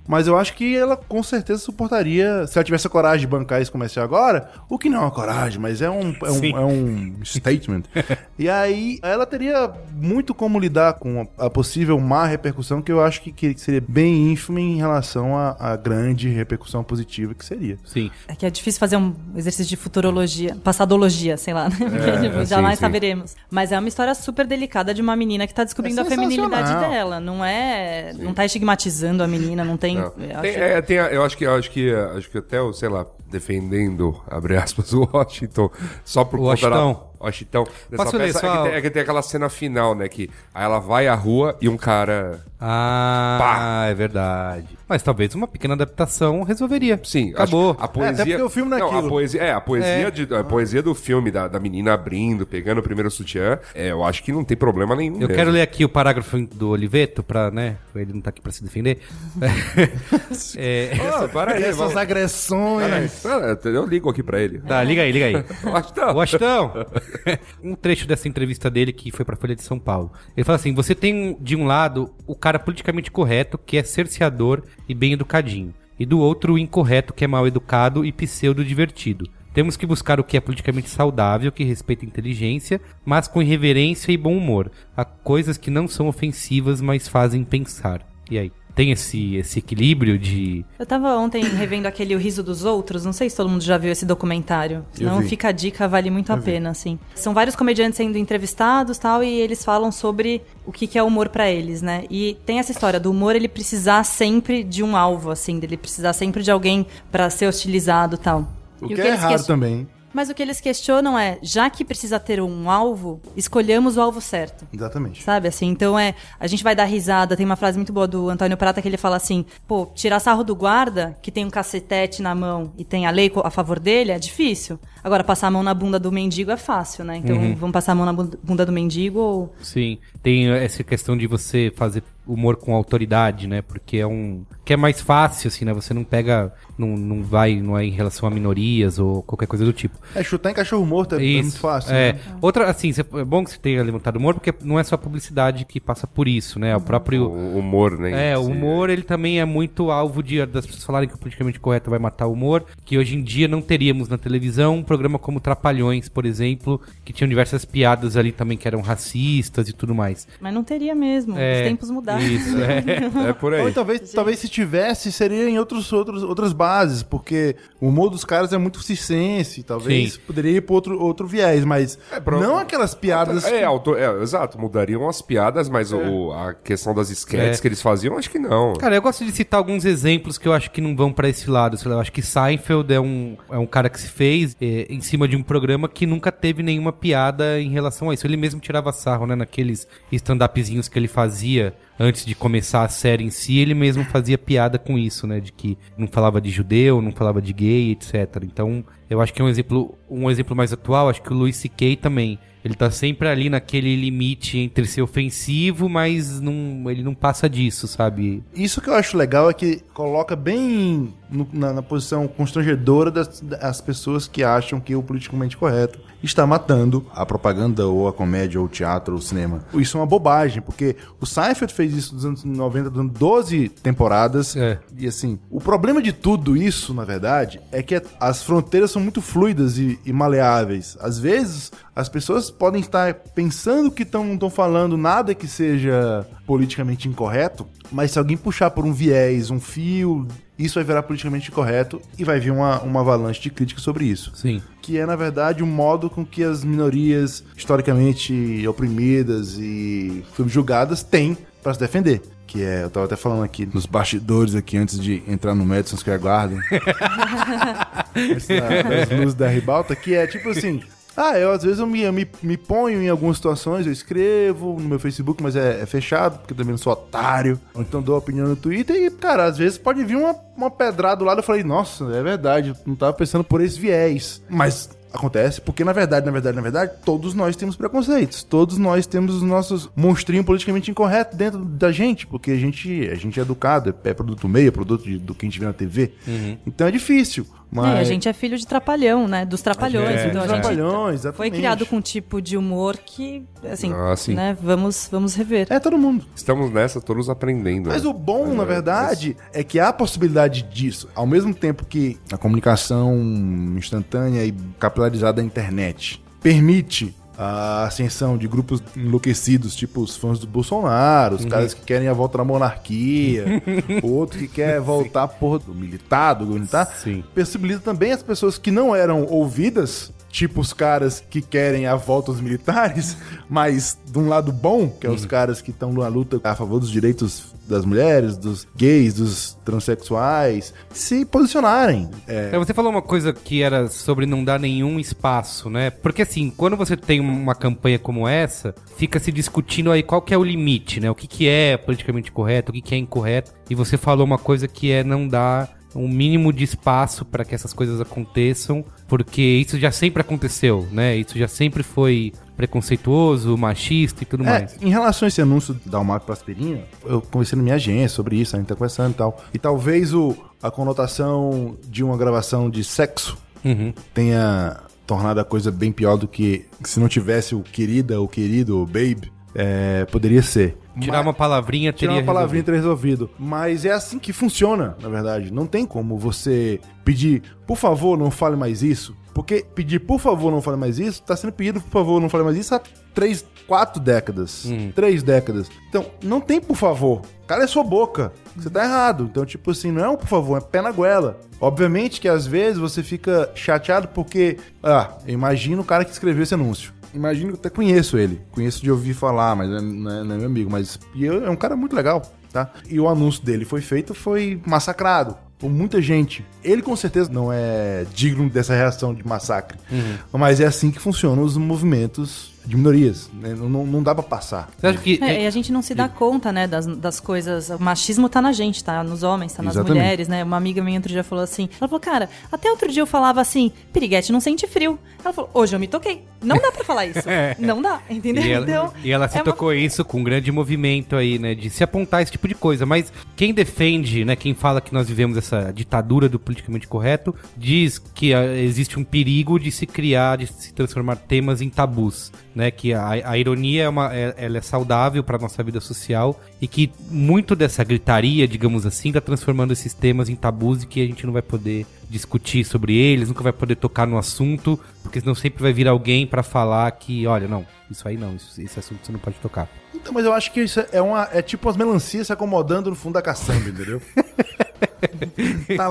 Mas eu acho que ela com certeza suportaria, se ela tivesse a coragem de bancar esse comercial agora, o que não é uma coragem, mas é um, é um, é um statement. e aí ela teria muito como lidar com a, a possível má repercussão, que eu acho que, que seria bem ínfima em relação à, à grande repercussão positiva que seria.
Sim.
É que é difícil fazer um exercício de futurologia, passadologia, sei lá, né?
Sim,
jamais
sim.
saberemos. Mas é uma história super delicada de uma menina que tá descobrindo
É
a feminilidade dela. Não é. Não tá estigmatizando a menina, não tem.
Não.
eu
Tem-
acho-
é, tem eu acho que eu acho que acho que até o, sei lá, defendendo, abre aspas, o Washington, só por
O
conta da-
Washington.
Washington. Dessa
Posso ler
peça,
só-
é, que tem, é que tem aquela cena final, né? Que aí ela vai à rua e um cara.
Ah,
Pá.
é verdade. Mas talvez uma pequena adaptação resolveria.
Sim,
acabou.
acho- a poesia.
até porque o filme não é
a
aquilo.
poesia, é, a poesia,
É.
De, a poesia do filme, da, da menina abrindo, pegando o primeiro sutiã, é, eu acho que não tem problema nenhum.
Eu
mesmo.
quero ler aqui o parágrafo do Oliveto, pra, né? Ele não tá aqui pra se defender. é,
Ah, para aí,
Essas
vamos-
agressões.
Ah, Eu ligo aqui pra ele.
tá, liga aí, liga aí.
Washington.
Washington! um trecho dessa entrevista dele que foi pra Folha de São Paulo. Ele fala assim: você tem de um lado o cara politicamente correto, que é cerceador e bem educadinho, e do outro o incorreto, que é mal educado e pseudo divertido. Temos que buscar o que é politicamente saudável, que respeita a inteligência, mas com irreverência e bom humor. Há coisas que não são ofensivas, mas fazem pensar. E aí? Tem esse, esse equilíbrio de.
Eu tava ontem revendo aquele O Riso dos Outros, não sei se todo mundo já viu esse documentário. Não
vi.
fica a dica, vale muito a pena, assim. São vários comediantes sendo entrevistados tal, e eles falam sobre o que, que é humor pra eles, né? E tem essa história do humor ele precisar sempre de um alvo, assim, dele precisar sempre de alguém pra ser hostilizado tal.
O
E
que é raro
ques-
também.
Mas o que eles questionam é, já que precisa ter um alvo, escolhamos o alvo certo.
Exatamente.
Sabe, assim, então é, a gente vai dar risada, tem uma frase muito boa do Antônio Prata que ele fala assim, pô, tirar sarro do guarda, que tem um cacetete na mão e tem a lei a favor dele, é difícil. Agora, passar a mão na bunda do mendigo é fácil, né? Então, vamos passar a mão na bun- bunda do mendigo ou...
Sim, tem essa questão de você fazer humor com autoridade, né? Porque é um. que é mais fácil, assim, né? Você não pega. Não, não vai, não é em relação a minorias ou qualquer coisa do tipo.
É, chutar em cachorro morto é, é muito fácil.
É.
né?
Outra, assim, cê- é bom que você tenha levantado humor, porque não é só a publicidade que passa por isso, né? O próprio.
O humor, né?
É, o humor ele também é muito alvo de das pessoas falarem que o politicamente correto vai matar o humor, que hoje em dia não teríamos na televisão um programa como Trapalhões, por exemplo, que tinham diversas piadas ali também que eram racistas e tudo mais.
Mas não teria mesmo,
É,
os tempos mudaram.
Isso, é.
É por aí.
Ou talvez, talvez se tivesse, seria em outros, outros, outras bases, porque o humor dos caras é muito circense, talvez
Sim.
poderia ir para outro, outro viés, mas
pro-
não aquelas piadas...
É, auto- é, exato, mudariam as piadas, mas o- a questão das esquetes
É.
que eles faziam, acho que não.
Cara, eu gosto de citar alguns exemplos que eu acho que não vão pra esse lado. Sei lá, Eu acho que Seinfeld é um, é um cara que se fez é, em cima de um programa que nunca teve nenhuma piada em relação a isso. Ele mesmo tirava sarro, né? Naqueles stand-upzinhos que ele fazia antes de começar a série em si, ele mesmo fazia piada com isso, né? De que não falava de judeu, não falava de gay, etc. Então, eu acho que é um exemplo, um exemplo mais atual, acho que o Louis C.K. também. Ele tá sempre ali naquele limite entre ser ofensivo, mas não, ele não passa disso, sabe?
Isso que eu acho legal é que coloca bem no- na, na posição constrangedora das, das pessoas que acham que o politicamente correto está matando a propaganda ou a comédia ou o teatro ou o cinema. Isso é uma bobagem, porque o Seinfeld fez isso nos anos 90, dando 12 temporadas.
É.
E assim, o problema de tudo isso, na verdade, é que as fronteiras são muito fluidas e, e maleáveis. Às vezes, as pessoas podem estar pensando que tão- não estão falando nada que seja politicamente incorreto, mas se alguém puxar por um viés, um fio, isso vai virar politicamente incorreto e vai vir uma, uma avalanche de críticas sobre isso.
Sim.
Que é, na verdade, o modo com que as minorias historicamente oprimidas e subjugadas têm para se defender. Que é, eu tava até falando aqui nos bastidores aqui antes de entrar no Madison Square Garden. Das luzes da ribalta, que é tipo assim. Ah, eu às vezes eu me, eu me, me ponho em algumas situações, eu escrevo no meu Facebook, mas é, é fechado, porque eu também não sou otário. Ou então dou opinião no Twitter e, cara, às vezes pode vir uma, uma pedrada do lado eu falei, nossa, é verdade, eu não tava pensando por esse viés. Mas acontece porque, na verdade, na verdade, na verdade, todos nós temos preconceitos. Todos nós temos os nossos monstrinhos politicamente incorretos dentro da gente, porque a gente, a gente é educado, é produto meio, é produto de- do que a gente vê na TV. Então é difícil. Mas...
É, a gente é filho de trapalhão, né? Dos trapalhões.
É,
então
trapalhões,
foi criado com um tipo de humor que, assim,
Ah, sim.
né? Vamos, vamos rever.
É todo mundo.
Estamos nessa, todos aprendendo.
Mas
né?
o bom,
Mas
na
é-
verdade, é que há a possibilidade disso. Ao mesmo tempo que a comunicação instantânea e capilarizada da internet permite a ascensão de grupos enlouquecidos, tipo os fãs do Bolsonaro, os caras que querem a volta da monarquia, o outro que quer voltar porra do militar, do militar,
Sim.
possibilita também as pessoas que não eram ouvidas, tipo os caras que querem a volta dos militares, mas de um lado bom, que é os caras que estão na luta a favor dos direitos das mulheres, dos gays, dos transexuais, se posicionarem. É,
É, você falou uma coisa que era sobre não dar nenhum espaço, né? Porque assim, quando você tem uma campanha como essa, fica se discutindo aí qual que é o limite, né? O que, que é politicamente correto, o que, que é incorreto. E você falou uma coisa que é não dar um mínimo de espaço para que essas coisas aconteçam, porque isso já sempre aconteceu, né? Isso já sempre foi preconceituoso, machista e tudo
É,
mais.
em relação a esse anúncio da Almar pra aspirina, eu conversei na minha agência sobre isso, a gente tá conversando e tal. E talvez o, a conotação de uma gravação de sexo
Uhum.
tenha tornado a coisa bem pior do que se não tivesse o querida, o querido, o babe, é, poderia ser.
Tirar
Mas-
uma palavrinha
Tirar
teria
uma palavrinha e
resolvido.
ter resolvido. Mas é assim que funciona, na verdade. Não tem como você pedir, por favor, não fale mais isso. Porque pedir, por favor, não fale mais isso, tá sendo pedido, por favor, não fale mais isso há três, quatro décadas. Três décadas. Então, não tem por favor. Cala a sua boca. Você tá errado. Então, tipo assim, não é um por favor, é pé na goela. Obviamente que às vezes você fica chateado porque, ah, eu imagino o cara que escreveu esse anúncio. Imagino que eu até conheço ele. Conheço de ouvir falar, mas não é, não é- não é meu amigo. Mas e eu- é um cara muito legal, tá? E o anúncio dele foi feito, foi massacrado. Por muita gente. Ele com certeza não é digno dessa reação de massacre. Mas é assim que funcionam os movimentos de minorias. né? Não, não, não dá pra passar.
Você acha que.
É, e a gente não se dá conta, né, das, das coisas. O machismo tá na gente, tá nos homens, tá nas
Exatamente.
mulheres, né? Uma amiga minha outro dia falou assim: ela falou, cara, até outro dia eu falava assim, piriguete não sente frio. Ela falou, hoje eu me toquei. Não dá pra falar isso. Não dá, entendeu?
E ela,
então,
e ela se
é uma-
tocou isso com um grande movimento aí, né? De se apontar esse tipo de coisa. Mas quem defende, né? Quem fala que nós vivemos essa ditadura do politicamente correto, diz que ah, existe um perigo de se criar, de se transformar temas em tabus, né? Que a, a ironia é uma, é- ela é saudável para nossa vida social e que muito dessa gritaria, digamos assim, tá transformando esses temas em tabus e que a gente não vai poder discutir sobre eles, nunca vai poder tocar no assunto, porque senão sempre vai vir alguém para falar que, olha, não, isso aí não, isso- esse assunto você não pode tocar.
Então, mas eu acho que isso é, uma, é tipo as melancias se acomodando no fundo da caçamba, entendeu? tá,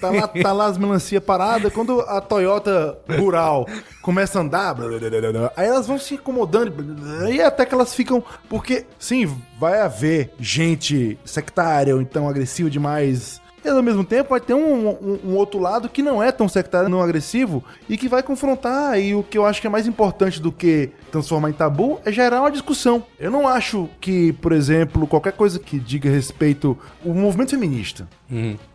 tá lá, tá lá as melancias paradas. Quando a Toyota Rural começa a andar, blá, blá, blá, aí elas vão se blá, E até que elas ficam. Porque, sim, vai haver gente sectária ou então agressiva demais. E ao mesmo tempo vai ter um, um- um outro lado que não é tão sectário, não agressivo, e que vai confrontar. E o que eu acho que é mais importante do que transformar em tabu é gerar uma discussão. Eu não acho que, por exemplo, qualquer coisa que diga respeito ao movimento feminista.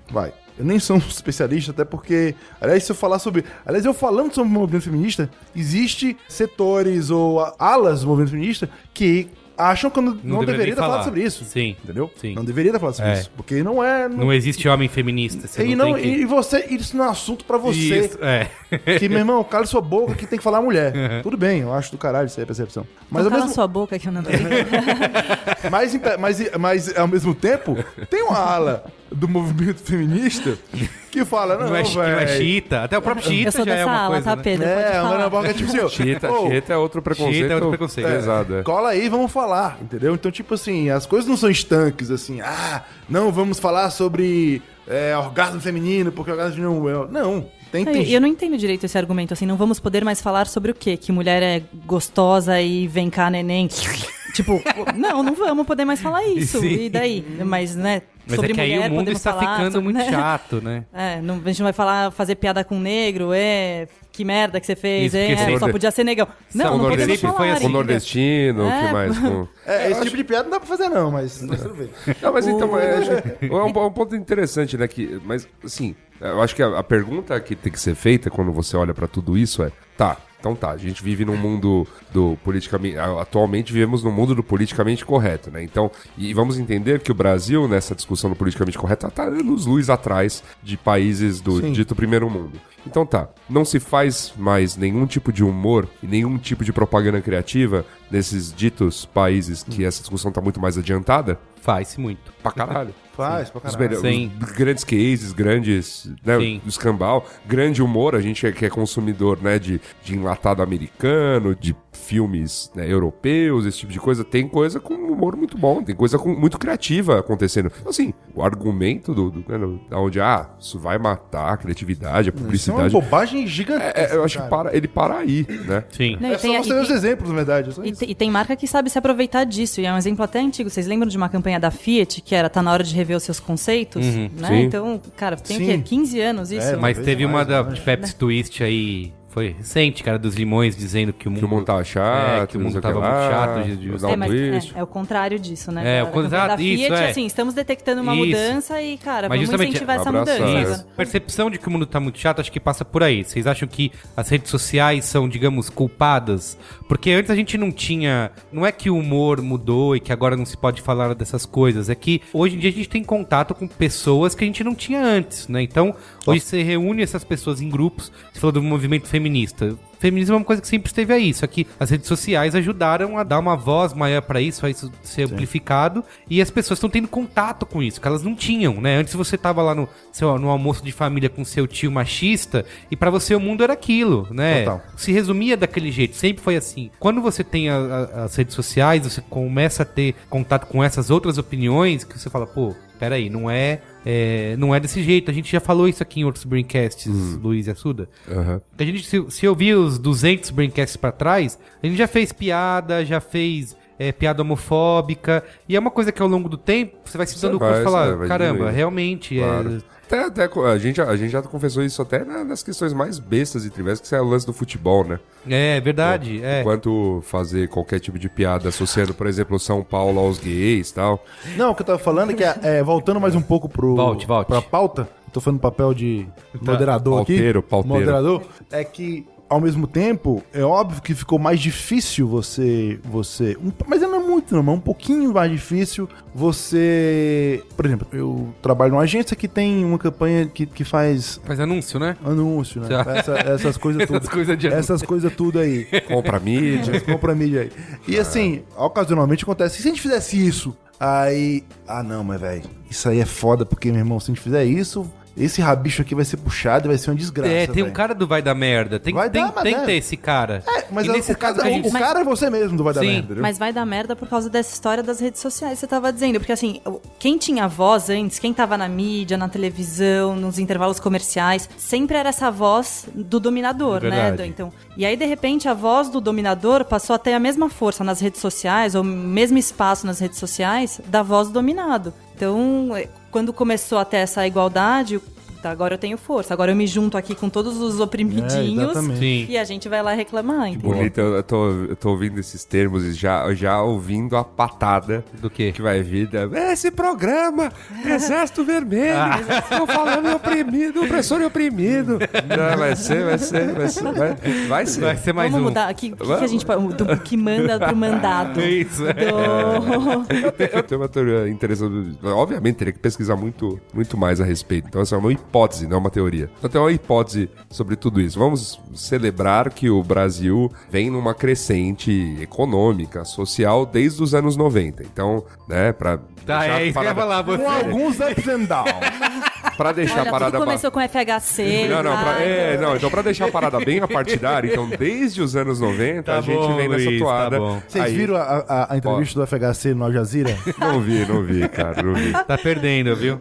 Vai. Eu nem sou um especialista, até porque, aliás, se eu falar sobre. Aliás, eu falando sobre o movimento feminista, existe setores ou alas do movimento feminista que acham que eu não, não
deveria
estar falando
falar.
sobre isso.
Sim.
Entendeu?
Sim.
Não deveria estar falando sobre
É.
isso. Porque não é. Não,
Não existe homem feminista. Você
e,
não, que...
e você, isso não é assunto pra você.
Isso, é.
Que, meu irmão, cala sua boca que tem que falar mulher. Tudo bem, eu acho do caralho isso aí a percepção. Mas
Mas
ao
cala
mesmo,
sua boca que eu não
mas, em- mas, mas ao mesmo tempo, tem uma ala do movimento feminista que fala, não,
Não é, não é xiita. Até o próprio
sou
já é uma
ala,
coisa,
tá,
né?
Pedro?
É,
falar.
Ana Boca é tipo assim, ó,
Chita, chita é outro preconceito,
Chita é outro preconceito.
pesado. é.
Cola aí, vamos falar, entendeu? Então, tipo assim, as coisas não são estanques, assim, ah, não, vamos falar sobre é, orgasmo feminino, porque orgasmo feminino é... Não, tem...
Eu,
tem...
eu não entendo direito esse argumento, assim, não vamos poder mais falar sobre o quê? Que mulher é gostosa e vem cá, neném. Tipo, não, não vamos poder mais falar isso.
Sim.
E daí? Mas, né,
Mas
sobre
é que aí
mulher
o mundo está
falar,
ficando
sobre-
muito
né?
chato, né?
É, não, a gente não vai falar, fazer piada com negro, é, que merda que você fez,
Isso,
é,
sempre-
só podia ser negão. Não,
São
não podemos falar.
foi assim,
Com
entendeu?
nordestino, o que
É.
mais? Com...
É, esse tipo de piada não dá pra fazer não, mas, mas tudo bem.
Não, mas então, é, é um, é um ponto interessante, né? Que, mas, assim, eu acho que a, a pergunta que tem que ser feita quando você olha pra tudo isso é: tá, então tá, a gente vive num mundo do politicamente. Atualmente vivemos num mundo do politicamente correto, né? Então, e vamos entender que o Brasil, nessa discussão do politicamente correto, tá anos luz atrás de países do
Sim.
dito primeiro mundo. Então tá, não se faz mais nenhum tipo de humor e nenhum tipo de propaganda criativa nesses ditos países que essa discussão tá muito mais adiantada?
Faz-se muito.
Pra caralho.
Faz, pra
Os,
Sim.
os grandes cases, grandes, né,
Sim.
do escambau, grande humor, a gente é, que é consumidor, né, de, de enlatado americano, de filmes né, europeus, esse tipo de coisa, tem coisa com humor muito bom, tem coisa com- muito criativa acontecendo. Então, assim, o argumento do, do né, onde, ah, isso vai matar a criatividade, a
Isso é uma
publicidade,
bobagem gigantesca.
é, eu acho que
cara.
para, ele para aí, né?
Sim.
Não,
É
e
só ver os exemplos, na verdade. é só
E, te- e tem marca que sabe se aproveitar disso. E é um exemplo até antigo. Vocês lembram de uma campanha da Fiat que era tá na hora de rever os seus conceitos? né?
sim.
Então, cara, tem
Sim.
o quê? 15 anos isso?
É,
Mas teve
mais,
uma da Pepsi Twist aí, foi recente, cara, dos limões, dizendo que o mundo...
Que o mundo tava chato,
É, que o mundo tava muito chato. de- de-
É,
um
mas é, é o contrário disso, né?
É, o contrário-
da
isso,
Fiat,
é.
assim, estamos detectando uma
Isso.
mudança e, cara,
Mas
vamos incentivar essa
abraçar.
mudança.
Isso.
A percepção de que o mundo tá muito chato, acho que passa por aí. Vocês acham que as redes sociais são, digamos, culpadas? Porque antes a gente não tinha. Não é que o humor mudou e que agora não se pode falar dessas coisas. É que hoje em dia a gente tem contato com pessoas que a gente não tinha antes, né? Então, hoje você reúne essas pessoas em grupos. Você falou do movimento feminista. Feminismo é uma coisa que sempre esteve aí. Só que as redes sociais ajudaram a dar uma voz maior pra isso, a isso ser amplificado. E as pessoas estão tendo contato com isso, que elas não tinham, né? Antes você tava lá no, seu, no almoço de família com seu tio machista e pra você o mundo era aquilo, né?
Total.
Se resumia daquele jeito, sempre foi assim. Quando você tem a- a- as redes sociais, você começa a ter contato com essas outras opiniões, que você fala, pô, peraí, não é, é, não é desse jeito. A gente já falou isso aqui em outros Braincasts, Luiz e Assuda.
Aham.
A gente, se, se ouvir os 200 Braincasts pra trás, a gente já fez piada, já fez é, piada homofóbica. E é uma coisa que ao longo do tempo você vai se dando conta e falar,
vai
caramba,
diminuindo."
realmente
Claro.
é.
Até, até a, gente, a gente já confessou isso até na- nas questões mais bestas e triviais, que é o lance do futebol, né?
É, verdade. É.
Quanto fazer qualquer tipo de piada associando, por exemplo, São Paulo aos gays e tal.
Não, o que eu tava falando é que, é, voltando mais um pouco pro,
Volte, volte.
pra pauta, tô fazendo papel de moderador
Pauteiro,
aqui.
pauteiro.
Moderador. É que, ao mesmo tempo, é óbvio que ficou mais difícil você. você um- mas não é muito, não, mas um pouquinho mais difícil você. Por exemplo, eu trabalho numa agência que tem uma campanha que, que faz
Faz anúncio, né?
anúncio, né? Essa- essas coisas tudo.
Essas coisas de anúncio.
Essas coisas tudo aí.
Compra mídia.
Compra mídia aí. E assim, ocasionalmente acontece. E se a gente fizesse isso? Aí. Ah, não, mas velho, isso aí é foda, porque, meu irmão, se a gente fizer isso, esse rabicho aqui vai ser puxado e vai ser uma desgraça.
é, tem um
velho.
cara do Vai da Merda. Tem,
Vai
tem,
dar, mas
tem
é.
que ter esse cara.
É, mas
E
é,
nesse
o,
caso
cara,
que a gente-
o cara é você mesmo do Vai Dar
Sim.
Merda, entendeu?
Mas vai dar merda por causa dessa história das redes sociais, você tava dizendo. Porque assim, quem tinha voz antes, quem tava na mídia, na televisão, nos intervalos comerciais, sempre era essa voz do dominador, né?
Verdade.
Então, e aí, de repente, a voz do dominador passou a ter a mesma força nas redes sociais, ou o mesmo espaço nas redes sociais, da voz do dominado. Então, é, quando começou a ter essa igualdade, puta, agora eu tenho força, agora eu me junto aqui com todos os oprimidinhos.
Sim.
e a gente vai lá reclamar, entendeu?
Bonito, eu tô, eu tô ouvindo esses termos e já, já ouvindo a patada
Do quê?
que vai vir. Da, Esse programa, Exército Vermelho, estão falando em oprimido, opressor e oprimido. Não, vai ser, vai ser, vai ser, vai, vai ser.
Vai ser mais
Vamos
um.
mudar. O que, que, que a gente pode. Do que manda pro mandado.
Isso, é.
Do...
Eu tenho- eu tenho uma teoria interessante. Obviamente, teria que pesquisar muito, muito mais a respeito. Então, essa é uma hipótese, não uma teoria. Então, tem uma hipótese sobre tudo isso. Vamos celebrar que o Brasil vem numa crescente econômica, social, desde os anos 90. Então, né, pra.
Tá, é isso que eu ia falar. Você.
Com alguns ups and downs.
Pra deixar
Olha,
a parada.
tudo
ba-
começou com FHC.
Não, não, pra, é, não, então pra deixar a parada bem a partidária, então desde os anos 90
Tá
a gente
bom,
vem nessa
Luiz, tá
toada.
Vocês
Aí-
viram a, a- a entrevista do FHC no Al Jazeera?
Não vi, não vi, cara, não vi.
Tá perdendo, viu?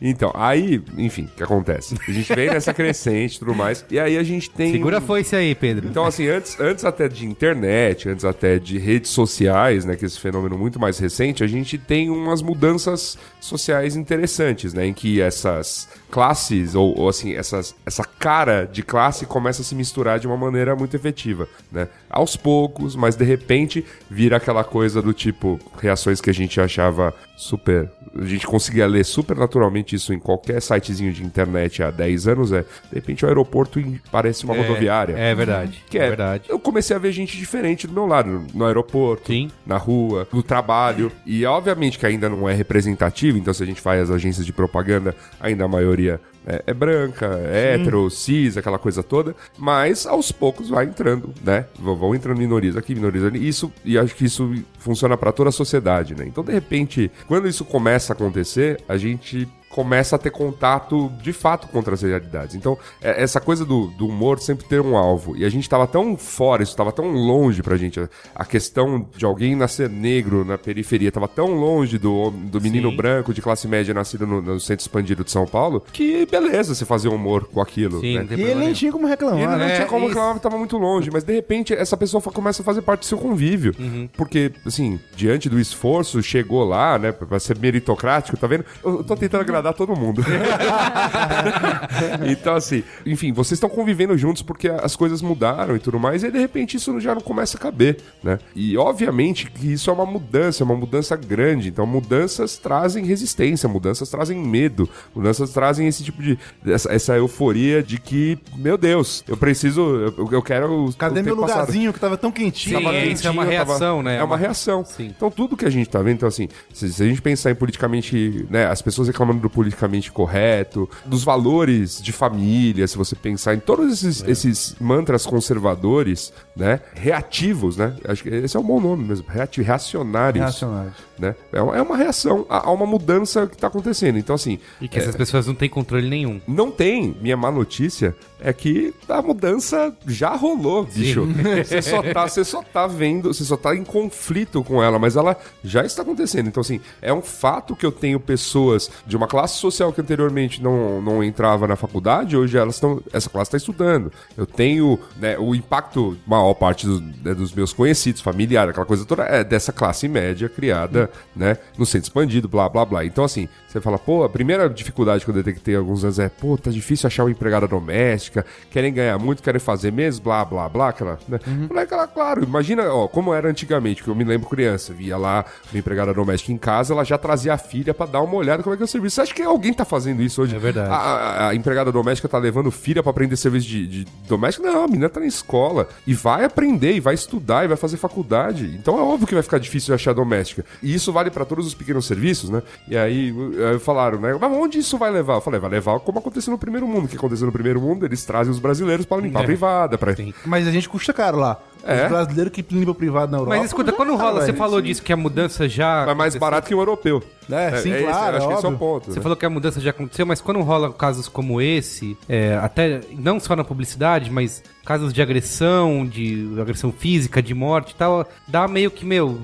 Então, aí, enfim, o que acontece? A gente vem nessa crescente e tudo mais, e aí a gente tem.
Segura a foice aí, Pedro.
Então, assim, antes, antes até de internet, antes até de redes sociais, né, que é esse fenômeno muito mais recente, a gente tem umas mudanças sociais interessantes, né, em que essas classes, ou, ou, assim, essas, essa cara de classe começa a se misturar de uma maneira muito efetiva, né, aos poucos, mas de repente vira aquela coisa do tipo, reações que a gente achava super... A gente conseguia ler super naturalmente isso em qualquer sitezinho de internet há 10 anos, é, de repente o aeroporto parece uma rodoviária.
É verdade.
Que
é,
é,
verdade.
eu comecei a ver gente diferente do meu lado, no aeroporto,
Sim.
na rua, no trabalho. E obviamente que ainda não é representativo, então se a gente faz as agências de propaganda, ainda a maioria é, é branca, é hétero, cis, aquela coisa toda. Mas aos poucos vai entrando, né? Vão vão entrando minorias aqui, minorias ali. Isso, e acho que isso funciona para toda a sociedade, né? Então, de repente, quando isso começa a acontecer, a gente começa a ter contato de fato com outras realidades. Então, é- essa coisa do, do humor sempre ter um alvo. E a gente tava tão fora, isso tava tão longe pra gente. A, a questão de alguém nascer negro na periferia tava tão longe do, do menino
Sim.
branco de classe média nascido no, no centro expandido de São Paulo, que beleza você fazer humor com aquilo.
Sim,
né?
E ele nem tinha como
E
reclamar,
ele não
né?
É,
tinha como
isso.
reclamar, tava muito longe, mas de repente essa pessoa começa a fazer parte do seu convívio.
Uhum.
Porque, assim, diante do esforço, chegou lá, né, pra ser meritocrático, tá vendo? Eu eu tô tentando agradar todo mundo. então, assim, enfim, vocês estão convivendo juntos porque as coisas mudaram e tudo mais, e aí, de repente isso já não começa a caber, né? E obviamente que isso é uma mudança, é uma mudança grande. Então, mudanças trazem resistência, mudanças trazem medo, mudanças trazem esse tipo de. essa, essa euforia de que, meu Deus, eu preciso. Eu, eu quero.
Cadê meu
tempo passado.
lugarzinho que tava tão quentinho?
Sim,
Tava
é, isso é uma
quentinho, tava-
reação, né?
É uma reação.
Sim.
Então, tudo que a gente tá vendo, então, assim, se, se a gente pensar em politicamente, né, as pessoas reclamando do politicamente correto, dos valores de família, se você pensar em todos esses,
É.
esses mantras conservadores, né, reativos, né, acho que esse é um bom nome mesmo, reati reacionários,
Reacionários.
né, é uma, é uma reação a, a uma mudança que tá acontecendo. Então, assim,
E que essas pessoas não têm controle nenhum.
não tem. Minha má notícia é que a mudança já rolou, bicho. Você só, tá, você só tá vendo, você só tá em conflito com ela, mas ela já está acontecendo. Então, assim, é um fato que eu tenho pessoas de uma classe social que anteriormente não, não entrava na faculdade, hoje elas estão. Essa classe está estudando. Eu tenho né, o impacto, maior parte do- né, dos meus conhecidos, familiares, aquela coisa toda, é dessa classe média criada, né? No centro expandido, blá blá blá. Então, assim, você fala, pô, a primeira dificuldade que eu detectei alguns anos é, pô, tá difícil achar uma empregada doméstica, querem ganhar muito, querem fazer mesmo, blá blá blá, aquela. Né? Falei, aquela, claro, imagina, ó, como era antigamente, que eu me lembro criança, via lá uma empregada doméstica em casa, ela já trazia a filha pra dar uma olhada como é que é o serviço. Você acha que alguém tá fazendo isso hoje?
É verdade.
A, a- a empregada doméstica tá levando filha pra aprender serviço de, de doméstico? Não, a menina tá na escola e vai aprender, e vai estudar, e vai fazer faculdade. Então é óbvio que vai ficar difícil de achar doméstica. E isso vale pra todos os pequenos serviços, né? E aí eh, falaram, né? Mas onde isso vai levar? Eu falei, vai levar como aconteceu no primeiro mundo. O que aconteceu no primeiro mundo? Eles trazem os brasileiros pra limpar a privada, pra...
Mas a gente custa caro lá.
É.
Os brasileiros que limpam privado na Europa.
Mas escuta, quando rola, você falou disso que a mudança já.
Mas mais barato que um europeu.
É, sim,
esse,
claro,
eu acho que esse é o
óbvio.
ponto.
Você
né?
falou que a mudança já aconteceu, mas quando rola casos como esse, é, até não só na publicidade, mas casos de agressão, de agressão física, de morte e tal, dá meio que, meu,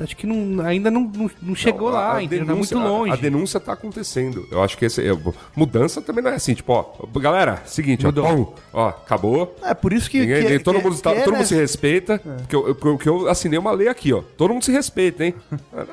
acho que não- ainda não, não, não chegou
Não,
lá,
a?
Tá
denúncia-
muito
a-
longe.
A, denúncia tá acontecendo. Eu acho que esse, é- mudança também não é assim, tipo, ó, galera, seguinte, ó,
Mudou.
pum, ó, acabou.
É por isso que.
Ninguém-
que-
todo
que-
mundo, tá-
que é
todo mundo se respeita. Porque eu, eu- que eu assinei uma lei aqui, ó. Todo mundo se respeita, hein?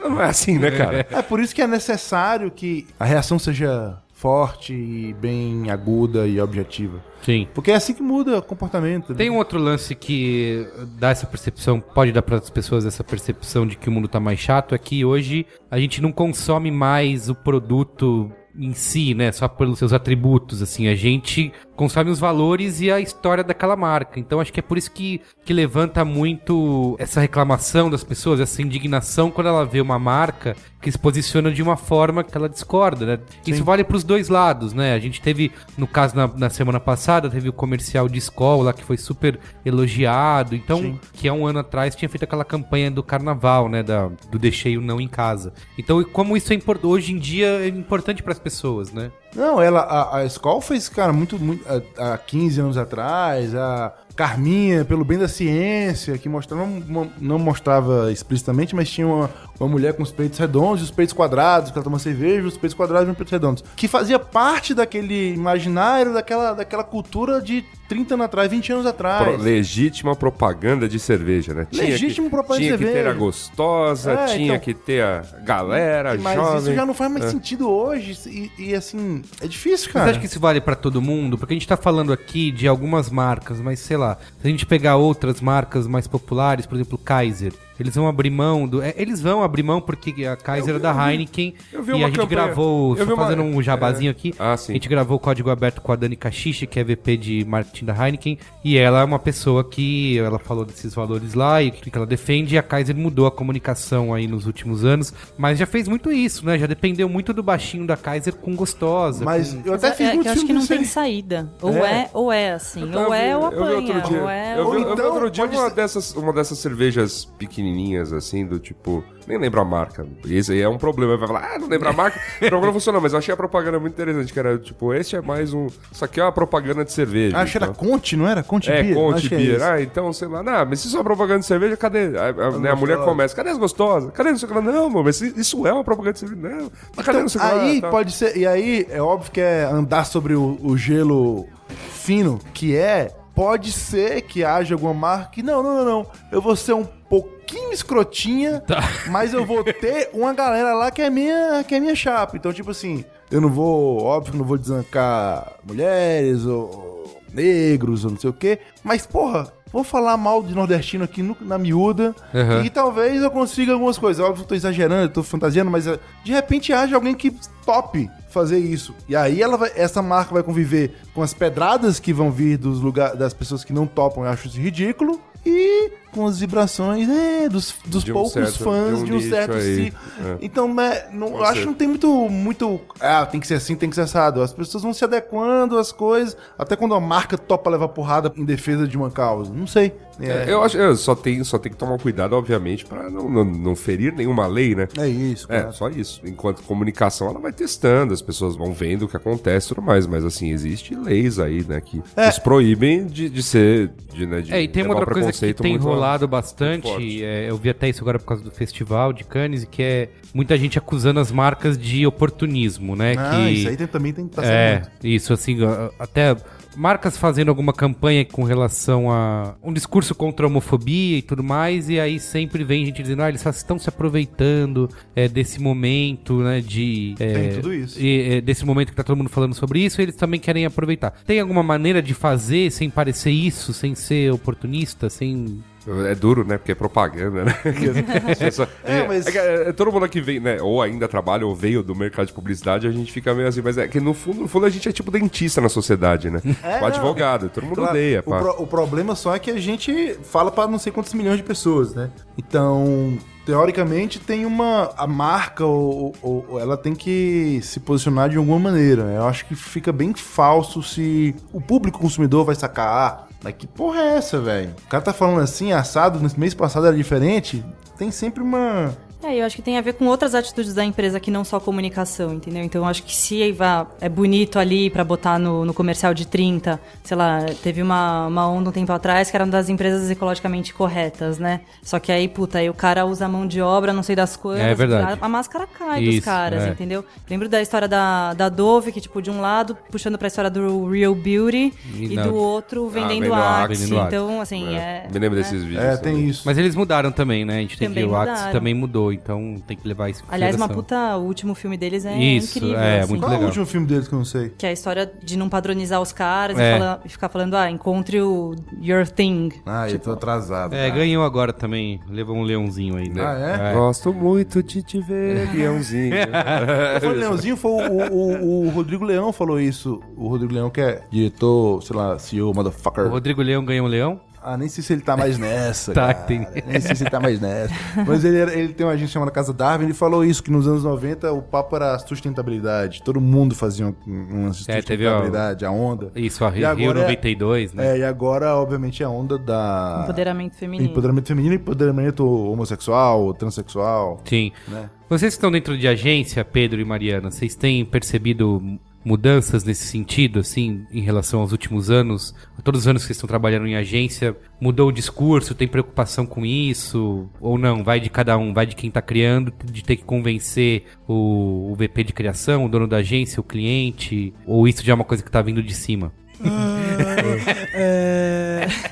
Não é assim, né, cara?
É por isso que é necessário que a reação seja forte e bem aguda e objetiva.
Sim.
Porque é assim que muda o comportamento. né?
Tem um outro lance que dá essa percepção, pode dar para as pessoas essa percepção de que o mundo tá mais chato, é que hoje a gente não consome mais o produto em si, né, só pelos seus atributos, assim, a gente consome os valores e a história daquela marca. Então acho que é por isso que, que levanta muito essa reclamação das pessoas, essa indignação quando ela vê uma marca que se posiciona de uma forma que ela discorda, né? Isso vale para os dois lados, né? A gente teve, no caso na, na semana passada, teve o comercial de escola que foi super elogiado, então que há um ano atrás tinha feito aquela campanha do carnaval, né? Da, do deixei o não em casa. Então como isso é importante hoje em dia é importante para as pessoas, né?
Não, ela, a, a escola fez, cara, muito, muito há, há 15 anos atrás, a Carminha, pelo bem da ciência, que mostrava, não, não mostrava explicitamente, mas tinha uma, uma mulher com os peitos redondos e os peitos quadrados, que ela toma cerveja, os peitos quadrados e os peitos redondos, que fazia parte daquele imaginário, daquela, daquela cultura de 30 anos atrás, 20 anos atrás.
Pro- legítima propaganda de cerveja, né?
Legítimo
que,
propaganda de
Tinha que ter
cerveja.
a gostosa,
É,
tinha
então-
que ter a galera,
Mas
jovem.
isso já não faz mais sentido hoje. E, e, assim, é difícil,
Você
cara.
acha que isso vale pra todo mundo? Porque a gente tá falando aqui de algumas marcas, mas sei lá, se a gente pegar outras marcas mais populares, por exemplo, Kaiser, eles vão abrir mão do. é, eles vão abrir mão porque a Kaiser é da Heineken
eu vi
e
uma
a gente
campanha-
gravou,
eu
só
vi uma-
fazendo um jabazinho
é.
aqui,
Ah, sim.
a gente gravou o código aberto com a Dani Cachiche, que é VP de marketing da Heineken, e ela é uma pessoa que ela falou desses valores lá e o que ela defende, e a Kaiser mudou a comunicação aí nos últimos anos, mas já fez muito isso, né? Já dependeu muito do baixinho da Kaiser com gostosa.
Mas
com-
eu até
Mas
fiz
é, que
muito
eu acho que não tem saída. Ou
É.
é, ou é assim.
Eu
Ou é ou
eu
apanha.
outro dia-
Ou é
eu
ou...
eu vi
então
outro dia uma
ser-
dessas, uma dessas cervejas pequenininhas, assim, do tipo... Nem lembro a marca. Esse aí é um problema. Vai falar, ah, não lembro a marca. o programa não funcionou, mas eu achei a propaganda muito interessante, que era, tipo, esse é mais um... Isso aqui é uma propaganda de cerveja.
Acho que era
então.
Conte, não era? Conte
É,
Beer?
Conte
é
Beer.
isso.
ah, então, sei lá. Não, mas isso é uma propaganda de cerveja, cadê? A, a- né, a mulher começa, cadê as gostosas? Cadê não sei o que lá? Não, amor, mas isso é uma propaganda de cerveja. Não, mas cadê
Então,
não sei o que lá?
aí
Tá.
pode ser. E aí é óbvio que é andar sobre o, o gelo fino, que é. Pode ser que haja alguma marca que. Não, não, não, não. Eu vou ser um pouquinho escrotinha, mas eu vou ter uma galera lá que é minha, que é minha chapa. Então, tipo assim, eu não vou. Óbvio que não vou desancar mulheres ou negros ou não sei o quê. Mas, porra, vou falar mal de nordestino aqui no- na miúda.
Aham.
E talvez eu consiga algumas coisas. Óbvio que eu tô exagerando, eu tô fantasiando, mas eh, de repente haja alguém que top fazer isso. E aí ela vai- essa marca vai conviver com as pedradas que vão vir dos lugares das pessoas que não topam, eu acho isso ridículo. E com as vibrações é, dos, dos
De um
poucos
certo-
fãs
de um
de um, certo
aí.
ciclo.
É.
Então, né, não, eu acho que não tem muito, muito. Ah, tem que ser assim, tem que ser assado. As pessoas vão se adequando às coisas, até quando a marca topa levar porrada em defesa de uma causa. Não sei. É,
Eu acho eu só tem, só tem que tomar cuidado, obviamente, pra não, não, não ferir nenhuma lei, né?
é isso,
É, só isso. Enquanto comunicação, ela vai testando, as pessoas vão vendo o que acontece e tudo mais. Mas, assim, existe leis aí, né, que
É.
nos proíbem de, de ser. De, né, de
É, e tem outra coisa que
preconceito
tem
muito
rolado
muito
bastante. é, eu vi até isso agora por causa do festival de Cannes, que é muita gente acusando as marcas de oportunismo, né?
Ah,
que,
isso aí tem- também tem que estar
É, isso, assim, até marcas fazendo alguma campanha com relação a um discurso contra a homofobia e tudo mais, e aí sempre vem gente dizendo, ah, eles só estão se aproveitando é, desse momento, né, de... é,
Tem tudo isso.
e, é, desse momento que tá todo mundo falando sobre isso, eles também querem aproveitar. Tem alguma maneira de fazer sem parecer isso, sem ser oportunista, sem...
É duro, né? Porque é propaganda, né? Essa-
É, mas-
é é, todo mundo que vem, né? Ou ainda trabalha ou veio do mercado de publicidade, a gente fica meio assim, mas é que no fundo, no fundo a gente é tipo dentista na sociedade, né?
É,
o advogado, todo mundo
Claro,
odeia,
o, pro- o problema só é que a gente fala para não sei quantos milhões de pessoas, né? Então, teoricamente, tem uma. A marca, ou, ou- ou ela tem que se posicionar de alguma maneira. Eu acho que fica bem falso se o público consumidor vai sacar. Mas que porra é essa, velho? O cara tá falando assim, assado, no mês passado era diferente. Tem sempre uma.
É, eu acho que tem a ver com outras atitudes da empresa que não só comunicação, entendeu? Então eu acho que se vá, é bonito ali pra botar no, no comercial de 30, sei lá, teve uma, uma onda um tempo atrás que era uma das empresas ecologicamente corretas, né? Só que aí, puta, aí o cara usa a mão de obra, não sei das quantas,
É verdade.
a, a máscara cai
Isso,
dos caras,
é.
entendeu? Lembro da história da, da Dove, que tipo, de um lado puxando pra história do Real Beauty
E
e,
na-
do outro vendendo
vendendo
Axe.
Vendendo Axe.
Então, assim, é...
Me lembro desses vídeos.
É,
também.
tem isso.
Mas eles mudaram também, né? A gente tem que o Axe também mudou, então tem que levar isso em
Aliás, uma puta, o último filme deles é
Isso,
incrível.
é,
assim.
muito
Qual é o
legal.
último filme deles que eu não sei?
Que é a história de não padronizar os caras
É.
e, fala- e ficar falando, ah, encontre o your thing.
Ah, eu tô atrasado.
É, ganhou agora também. Levou um leãozinho aí, né?
Ah, é?
Gosto muito de te ver, leãozinho.
Eu falei, Leãozinho, foi o, o- o- o Rodrigo Leão falou isso. O Rodrigo Leão, que é diretor, sei lá, CEO, motherfucker.
O Rodrigo Leão ganhou um leão?
Ah, nem sei se ele tá mais nessa.
Tá,
cara.
entendi.
Nem sei se ele tá mais nessa. Mas ele, era- ele tem uma agência chamada Casa Darwin, ele falou isso, que nos anos 90 o papo era sustentabilidade. Todo mundo fazia um, um lance de
É, teve, ó,
sustentabilidade, a onda.
Isso, a Rio,
agora
Rio
é-
92, né?
É, e agora, obviamente, é a onda da...
Empoderamento feminino.
Empoderamento feminino e empoderamento homossexual, transexual.
Sim.
Né?
Vocês que estão dentro de agência, Pedro e Mariana, vocês têm percebido mudanças nesse sentido, assim, em relação aos últimos anos? Todos os anos que estão trabalhando em agência, mudou o discurso? Tem preocupação com isso? Ou não? Vai de cada um, vai de quem está criando, de ter que convencer o, o VP de criação, o dono da agência, o cliente? Ou isso já é uma coisa que está vindo de cima?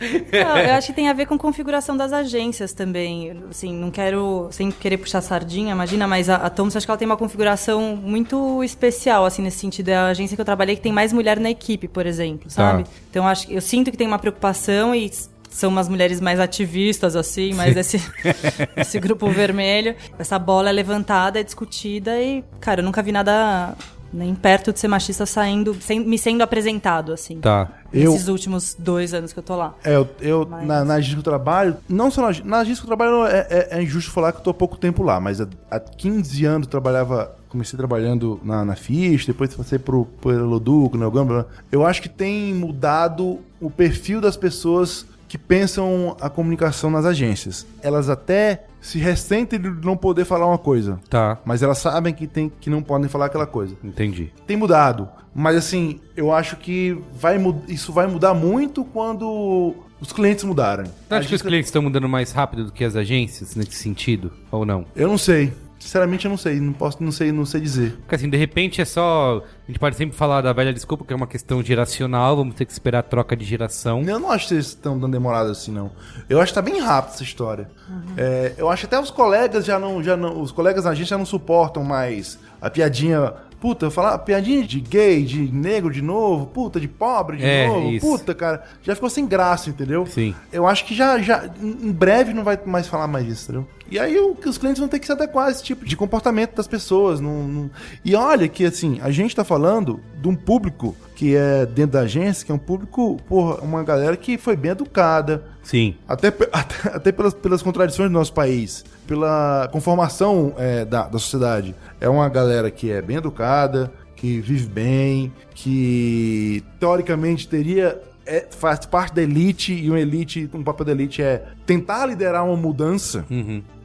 Não, eu acho que tem a ver com configuração das agências também. Assim, não quero, sem querer puxar sardinha, imagina, mas a, a Thomas, acho que ela tem uma configuração muito especial, assim, nesse sentido. É a agência que eu trabalhei que tem mais mulher na equipe, por exemplo, sabe? Então, acho, que- eu sinto que tem uma preocupação e são umas mulheres mais ativistas, assim, mais esse, esse grupo vermelho. Essa bola é levantada, é discutida e, cara, eu nunca vi nada nem perto de ser machista saindo, sem- me sendo apresentado, assim.
Tá.
Eu-
Nesses últimos dois anos que eu tô lá.
É, eu, eu
Mas-
na, na agência que eu trabalho, não só na, agência que eu trabalho, é, é- é injusto falar que eu tô há pouco tempo lá, mas há, há 15 anos eu trabalhava, comecei trabalhando na, na FIS, depois passei pro, pelo Duco, na Gambra. Eu acho que tem mudado o perfil das pessoas que pensam a comunicação nas agências. Elas até se ressentem de não poder falar uma coisa,
Tá.
mas elas sabem que, tem, que não podem falar aquela coisa
Entendi.
tem mudado. Mas assim, eu acho que vai, isso vai mudar muito quando os clientes mudarem.
Você acha que os clientes estão mudando mais rápido do que as agências nesse sentido? Ou não?
Eu não sei. Sinceramente, eu não sei. Não posso, não sei, não sei dizer.
Porque assim, de repente é só. A gente pode sempre falar da velha desculpa, que é uma questão geracional, vamos ter que esperar a troca de geração.
Eu não acho que eles estão dando demorado assim, não. Eu acho que tá bem rápido essa história. É, eu acho que até os colegas já não, já não. Os colegas da gente já não suportam mais a piadinha. Puta, falar piadinha de gay, de negro de novo, puta, de pobre de
É,
novo,
isso.
puta, cara. Já ficou sem graça, entendeu?
Sim.
Eu acho que já, já em breve não vai mais falar mais isso, entendeu? E aí o, os clientes vão ter que se adequar a esse tipo de comportamento das pessoas. Não, não- E olha que, assim, a gente tá falando de um público que é dentro da agência, que é um público, porra, uma galera que foi bem educada,
Sim.
até, até, até pelas, pelas contradições do nosso país, pela conformação é, da, da sociedade. É uma galera que é bem educada, que vive bem, que teoricamente teria é, faz parte da elite e uma elite, um papel da elite é tentar liderar uma mudança,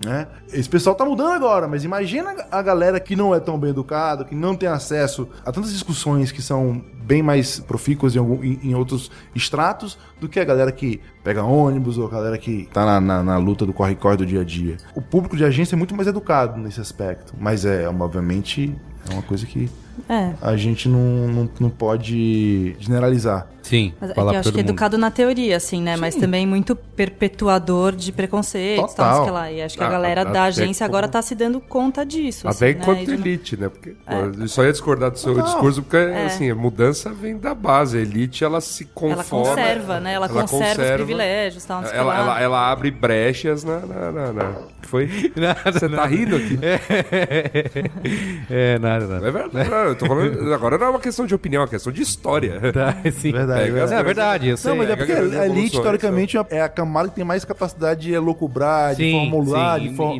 né? Esse pessoal tá mudando agora, mas imagina a galera que não é tão bem educada, que não tem acesso a tantas discussões que são bem mais profícuas em, algum- em- em outros estratos do que a galera que pega ônibus ou a galera que tá na, na- na luta do corre-corre do dia a dia. O público de agência é muito mais educado nesse aspecto, mas é, obviamente, é uma coisa que
É.
a gente não, não, não pode generalizar.
Sim,
Mas é eu acho que é educado na teoria, assim, né? Mas também muito perpetuador de preconceitos, tal, sei lá. E acho que a
Ah,
galera
até
da agência
como-
agora tá se dando conta disso.
Até
assim,
enquanto
né?
Elite, né? Porque eu só ia discordar do seu
Não.
discurso, porque assim, a mudança vem da base. A elite, ela se
Ela
conforma.
conserva, né? Ela, conserva, os privilégios, tal,
Ela, ela, ela abre brechas na. na, na, na- foi? Você tá rindo aqui?
É, nada, nada.
É verdade. não, eu tô falando, agora não é uma questão de opinião, é uma questão de história.
Tá, sim.
Verdade,
Pega as
É verdade, eu sei.
Não, mas é porque a elite, historicamente, é a camada que tem mais capacidade de elocubrar, de
Sim,
formular, de for-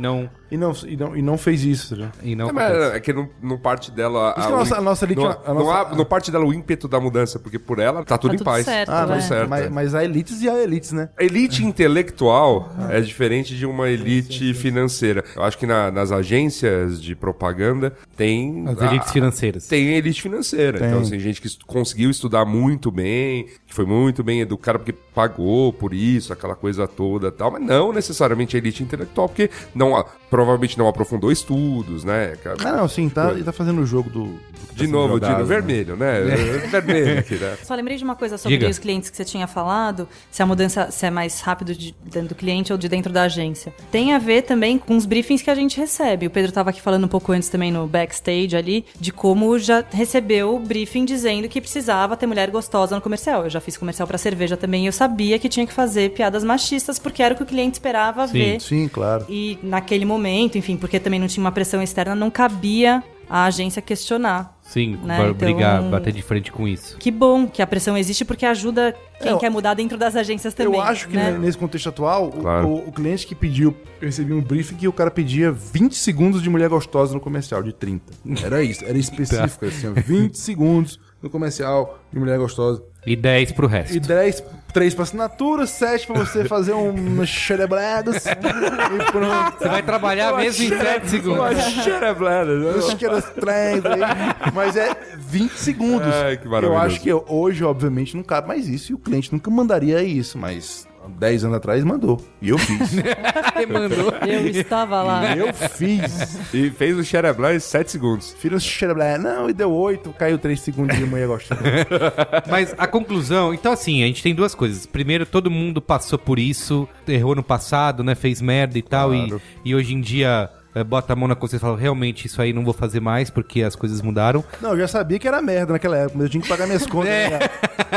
e não-
e não e não fez isso, né?
E não
É, mas é que não, não parte dela.
A nossa- a nossa elite-
Não,
a nossa-
há- não parte dela o ímpeto da mudança, porque por ela tá tudo
Tá
em
tudo
paz.
certo,
tá
né?
tudo certo.
mas,
é.
mas há elites e há elites, né?
A elite intelectual é diferente de uma elite financeira. Eu acho que na- nas agências de propaganda tem.
As elites
a-
financeiras.
Tem elite financeira.
Tem.
Então, assim, gente que conseguiu estudar muito bem, que foi muito bem educada porque pagou por isso, aquela coisa toda e tal. Mas não necessariamente a elite intelectual, porque não, a- provavelmente não aprofundou estudos, né?
Ah, não, sim, tá, ele tá fazendo o jogo do. do tá
De novo,
jogado,
Dino,
né?
vermelho, né? Vermelho aqui, né?
Só lembrei de uma coisa sobre
Diga.
os clientes que você tinha falado, se a mudança se é mais rápido de dentro do cliente ou de dentro da agência. Tem a ver também com os briefings que a gente recebe. O Pedro estava aqui falando um pouco antes também no backstage ali, de como já recebeu o briefing dizendo que precisava ter mulher gostosa no comercial. Eu já fiz comercial para cerveja também e eu sabia que tinha que fazer piadas machistas porque era o que o cliente esperava ver.
Sim, claro.
E naquele momento, enfim, porque também não tinha uma pressão externa, não cabia a agência questionar.
Sim,
Né,
para
então-
brigar, bater de frente com isso.
Que bom que a pressão existe porque ajuda quem
Eu-
quer mudar dentro das agências também.
Eu acho que
né?
ne- nesse contexto atual, o-
Claro.
o, o cliente que pediu, eu recebi um briefing que o cara pedia 20 segundos de mulher gostosa no comercial, de 30. Era isso, era específico, assim, ó, 20 segundos no comercial de mulher gostosa.
E 10 pro resto.
E 10, 3 pra assinatura, 7 pra você fazer um xerebregos. e pronto.
Você vai trabalhar mesmo em 7 segundos.
Acho que era os três aí. Mas é 20 segundos.
Ai, que
eu
maravilhoso.
acho que hoje, obviamente, não cabe mais isso. E o cliente nunca mandaria isso, mas 10 anos atrás mandou. E eu fiz.
Ele mandou.
Eu estava lá.
eu fiz.
E fez o Xereblan em 7 segundos.
Fiz um xerebregos. Não, e deu 8, caiu 3 segundos de manhã gostando.
Mas a conclusão, então assim, a gente tem duas coisas. Primeiro, todo mundo passou por isso, errou no passado, né? Fez merda e tal, e, e hoje em dia bota a mão na consciência e fala, realmente, isso aí não vou fazer mais porque as coisas mudaram.
Não, eu já sabia que era merda naquela época, mas eu tinha que pagar minhas contas. né, cara?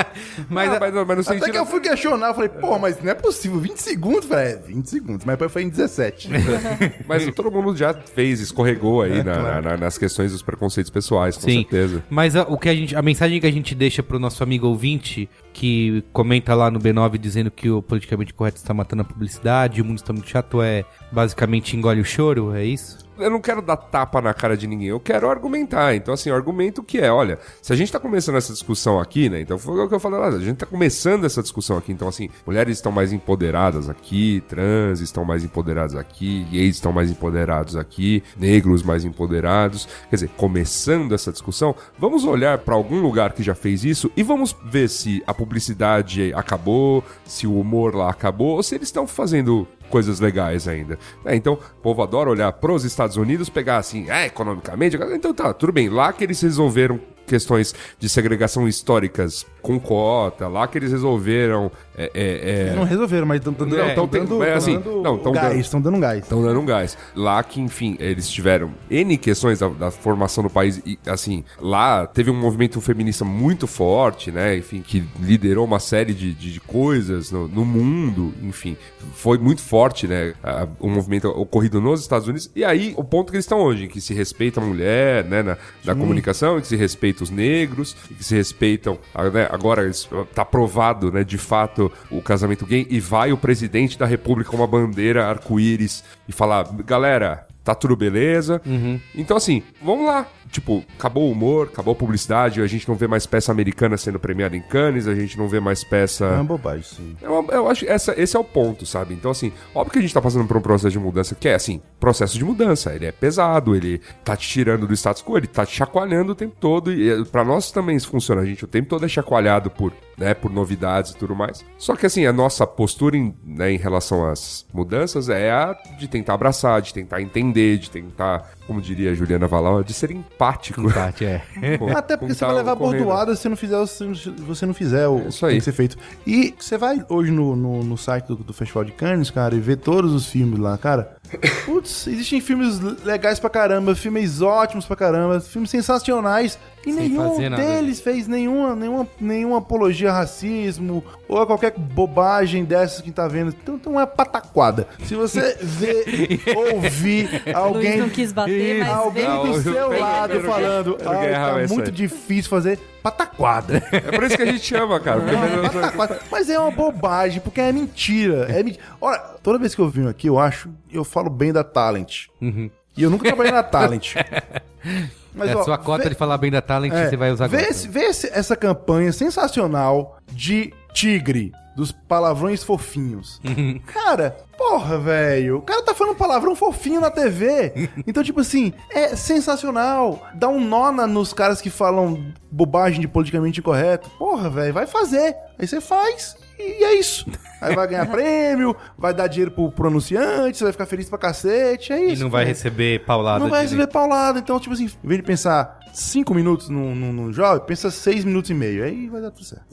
Mas,
Ah, mas, mas no
Até
sentido...
que eu fui questionar, eu falei, pô, mas não é possível, 20 segundos? Eu falei, é, 20 segundos, mas depois foi em 17.
Mas todo mundo já fez, escorregou aí na- na- nas questões dos preconceitos pessoais, com
Sim.
certeza.
Mas a, o que a, gente, a mensagem que a gente deixa pro nosso amigo ouvinte, que comenta lá no B9 dizendo que o politicamente correto está matando a publicidade, o mundo está muito chato, é basicamente engole o choro, é isso?
Eu não quero dar tapa na cara de ninguém, eu quero argumentar. Então, assim, o argumento que é, olha, se a gente tá começando essa discussão aqui, né? Então foi o que eu falei lá, a gente tá começando essa discussão aqui. Então, assim, mulheres estão mais empoderadas aqui, trans estão mais empoderadas aqui, gays estão mais empoderados aqui, negros mais empoderados. Quer dizer, começando essa discussão, vamos olhar pra algum lugar que já fez isso e vamos ver se a publicidade acabou, se o humor lá acabou, ou se eles estão fazendo coisas legais ainda. É, então, o povo adora olhar pros Estados Unidos, pegar assim, é, economicamente, então tá, tudo bem. Lá que eles resolveram questões de segregação históricas com cota, lá que eles resolveram. É, é, é,
Não resolveram, mas estão dando, tão
tem-
dando,
é assim,
dando
não, tão
gás, estão dando gás.
Estão dando gás. Lá que, enfim, eles tiveram N questões da, da formação do país. E, assim, lá teve um movimento feminista muito forte, né? Enfim, que liderou uma série de, de, de coisas no, no mundo. Enfim, foi muito forte, né? O movimento ocorrido nos Estados Unidos. E aí, o ponto que eles estão hoje, em que se respeita a mulher, né? Na, na comunicação, que se respeita os negros, que se respeitam. a- né, Agora, eles- tá provado, né? De fato, o casamento gay. E vai o presidente da república com uma bandeira arco-íris e falar: galera. Tá tudo beleza.
Uhum.
Então, assim, vamos lá. Tipo, acabou o humor, acabou a publicidade, a gente não vê mais peça americana sendo premiada em Cannes, a gente não vê mais peça.
É uma bobagem, sim.
Eu, eu acho que essa, esse é o ponto, sabe? Então, assim, óbvio que a gente tá passando por um processo de mudança, que é, assim, processo de mudança. Ele é pesado, ele tá te tirando do status quo, ele tá te chacoalhando o tempo todo. E eh, pra nós também isso funciona. A gente o tempo todo é chacoalhado por, né, por novidades e tudo mais. Só que, assim, a nossa postura em, né, em relação às mudanças é a de tentar abraçar, de tentar entender, de tentar, como diria a Juliana Valau, de ser empático.
Empate, é.
com-
Até porque você
que
vai levar bordoada se você não fizer, se você não fizer o
É isso
que
aí.
tem que ser feito. E você vai hoje no, no, no site do, do Festival de Cannes, cara, e vê todos os filmes lá, cara. Putz, existem filmes legais pra caramba, filmes ótimos pra caramba, filmes sensacionais. E
Sem
nenhum deles fez nenhuma, nenhuma, nenhuma apologia a racismo ou a qualquer bobagem dessas que tá vendo. Então, então é uma pataquada. Se você ver, ouvir
Luiz
alguém
não quis bater, mas
alguém
veio.
Não,
do seu
Pedro-
lado
Pedro-
falando, ai,
Guerra
tá muito
sair."
difícil fazer pataquada.
É por isso que a gente chama, cara. menos-
Pataquada. Mas é uma bobagem, porque é mentira. É mentira. Olha, toda vez que eu venho aqui, eu acho, eu falo bem da Talent. E eu nunca trabalhei na Talent. Mas,
é
ó,
sua cota
vê-
de falar bem da Talent,
é,
você vai usar
vê
agora.
esse- vê esse- essa campanha sensacional de tigre, dos palavrões fofinhos. cara, porra, velho. O cara tá falando palavrão fofinho na TV. Então, tipo assim, é sensacional. Dá um nó na- nos caras que falam bobagem de politicamente incorreto. Porra, velho, vai fazer. Aí você faz. E é isso. Aí vai ganhar prêmio, vai dar dinheiro pro, pro anunciante, você vai ficar feliz pra cacete. É
E
isso.
não vai receber paulada.
Não vai receber paulada. Então, tipo assim, em vez de pensar 5 minutos num, num, num jovem, pensa 6 minutos e meio. Aí vai dar tudo certo.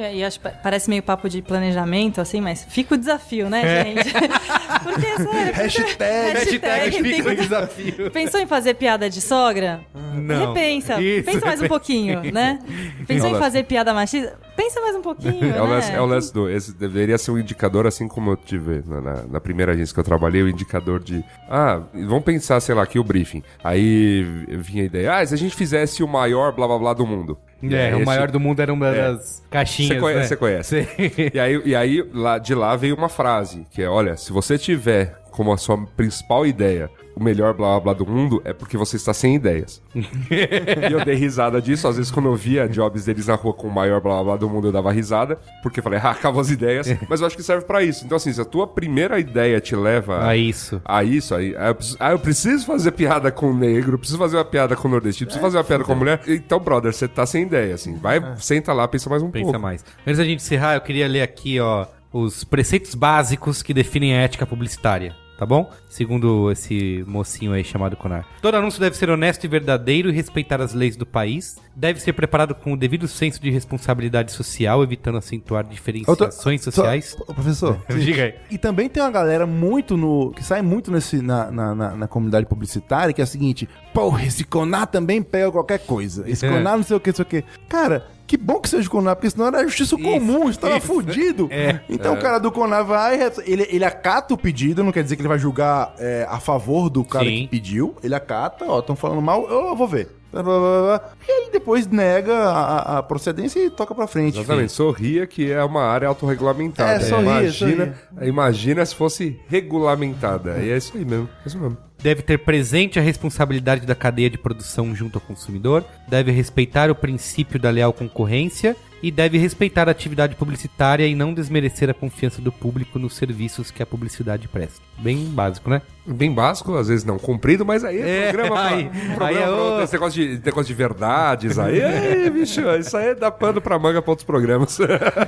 É, e acho parece meio papo de planejamento, assim, mas fica o desafio, né, gente? Porque, sério,
Hashtag,
hashtag fica o
desafio.
Pensou em fazer piada de sogra?
Não.
Repensa.
Isso,
Pensa mais um pouquinho, né? Pensou em fazer piada machista? Pensa mais um pouquinho,
É o,
né?
lance, é o lance do. Esse deveria ser um indicador, assim como eu tive na, na- na primeira agência que eu trabalhei, o indicador de. Ah, vamos pensar, sei lá, aqui o briefing. Aí vinha a ideia, ah, se a gente fizesse o maior blá blá blá do mundo.
É,
aí
o maior do mundo era uma
É.
das caixinhas.
Você conhece,
né?
conhece. E aí, e aí lá, de lá veio uma frase, que é, olha, se você tiver como a sua principal ideia o melhor blá blá blá do mundo, é porque você está sem ideias. e eu dei risada disso, às vezes quando eu via jobs deles na rua com o maior blá blá blá do mundo, eu dava risada, porque eu falei, ah, acabou as ideias, mas eu acho que serve pra isso. Então assim, se a tua primeira ideia te leva
Ah, isso.
a isso, aí, ah, eu preciso, ah, eu preciso fazer piada com o negro, preciso fazer uma piada com o nordestino, preciso fazer uma piada com a mulher. Então, brother, você tá sem ideia, assim. Vai, senta lá, pensa mais um
Pensa
pouco.
mais. Antes da gente encerrar, eu queria ler aqui, ó, os preceitos básicos que definem a ética publicitária. Tá bom? Segundo esse mocinho aí chamado Conar. Todo anúncio deve ser honesto e verdadeiro e respeitar as leis do país. Deve ser preparado com o devido senso de responsabilidade social, evitando acentuar diferenciações sociais.
Só- professor,
Diga aí.
E também tem uma galera muito no. que sai muito nesse, na, na, na- na comunidade publicitária, que é a seguinte: porra, esse Conar também pega qualquer coisa. Esse
É.
Conar não sei o que, não sei o que. Cara, que bom que seja o Conar, porque senão era justiça comum, estava
isso.
fudido.
É.
Então o cara do Conar vai, ele, ele acata o pedido, não quer dizer que ele vai julgar é, a favor do cara
Sim.
que pediu. Ele acata, ó, estão falando mal, eu vou ver. Blá, blá, blá, blá. E ele depois nega a, a procedência e toca pra frente.
Exatamente, sorria que é uma área autorregulamentada.
É, sorria,
imagina, imagina se fosse regulamentada. E é isso aí mesmo. É isso mesmo.
Deve ter presente a responsabilidade da cadeia de produção junto ao consumidor, deve respeitar o princípio da leal concorrência e deve respeitar a atividade publicitária e não desmerecer a confiança do público nos serviços que a publicidade presta. Bem básico, né?
Bem básico, às vezes não comprido, mas aí é,
É,
programa pra,
aí-
programa
aí é
pra
o-
outro, esse negócio de, negócio de verdades aí, aí, bicho, isso aí dá pano pra manga pra outros programas.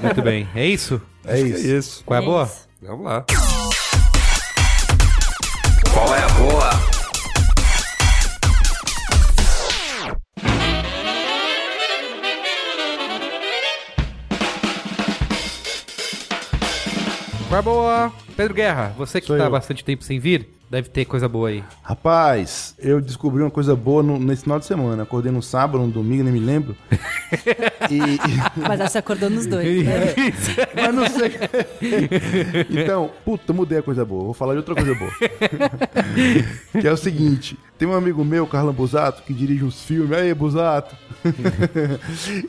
Muito bem. É isso?
É
É
isso.
isso.
Qual é a boa?
Isso.
Vamos lá.
Qual é a boa?
Pedro Guerra, você que tá
eu.
bastante tempo sem vir, deve ter coisa boa aí.
Rapaz, eu descobri uma coisa boa no- nesse final de semana. Acordei no sábado, no domingo, nem me lembro. e,
Mas acho que você acordou nos dois. né?
mas não sei. então, puta, mudei a coisa boa. Vou falar de outra coisa boa. que é o seguinte: tem um amigo meu, Carlão Busato, que dirige uns filmes. Aí, Busato.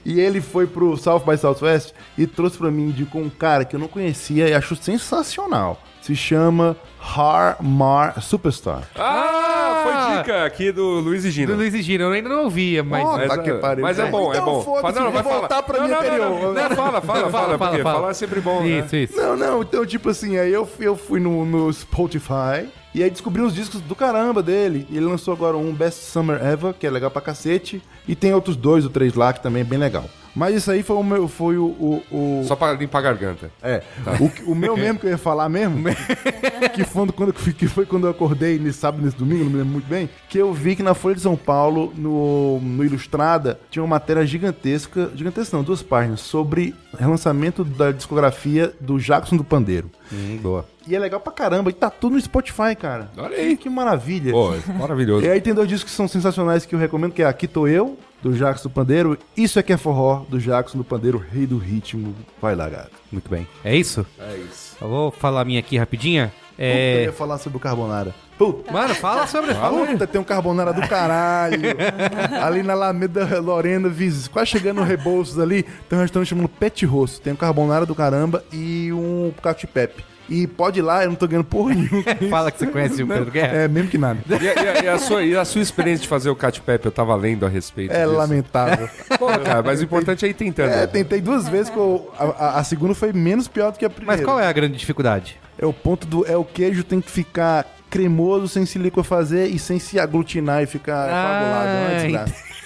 e ele foi pro South by Southwest e trouxe pra mim, indicou um cara que eu não conhecia e acho sensacional. Se chama Har Mar Superstar.
Ah, foi dica aqui do Luiz e Gino.
Do Luiz e Gino, eu ainda não ouvia, mas...
Ó,
Mas,
Tá que
é,
pariu.
mas é bom, é
Então
bom. Fala- não, vai
voltar
falar.
pra
não,
minha
não, não,
anterior.
não, não, fala, fala, fala, porque falar é sempre bom, né?
Isso, isso.
Não, não, então, tipo assim, aí eu, eu fui no, no Spotify e aí descobri uns discos do caramba dele. E ele lançou agora um Best Summer Ever, que é legal pra cacete. E tem outros dois ou três lá que também é bem legal. Mas isso aí foi o meu. Foi o. o, o-
Só pra limpar a garganta.
É. O, que- o meu mesmo que eu ia falar mesmo, que foi quando, que foi quando eu acordei nesse sábado, nesse domingo, não me lembro muito bem, que eu vi que na Folha de São Paulo, no, no Ilustrada, tinha uma matéria gigantesca, gigantesca não, duas páginas, sobre relançamento da discografia do Jackson do Pandeiro.
Hum, boa.
E é legal pra caramba, e tá tudo no Spotify, cara.
Olha aí.
Que maravilha.
Pô, maravilhoso.
E aí tem dois discos que são sensacionais que eu recomendo, que é Aqui Tô Eu, do Jackson do Pandeiro, Isso é que é forró, do Jackson do Pandeiro, Rei do Ritmo. Vai lá, gato.
Muito bem. É isso?
É isso.
Eu vou falar a minha aqui rapidinha.
Eu
É...
ia falar sobre o Carbonara. Puta,
Mano, fala sobre... Fala.
Puta, tem um carbonara do caralho. ali na Alameda Lorena, Viz- quase chegando no Rebouças ali, tem um restaurante chamado Pet Rosso. Tem um carbonara do caramba e um cacio pepe. E pode ir lá, eu não tô ganhando porra nenhuma.
Fala que você conhece o Pedro Guerra.
É, mesmo que nada.
E, a- e a, e a sua, e a sua experiência de fazer o Cat Pep, eu tava lendo a respeito
É
disso.
lamentável.
Pô, cara, mas o importante é ir tentando.
É, tentei duas vezes, eu- a, a- a segunda foi menos pior do que a primeira.
Mas qual é a grande dificuldade?
É o ponto do. É o queijo tem que ficar cremoso sem se liquefazer e sem se aglutinar e ficar coagulado. É
Ah.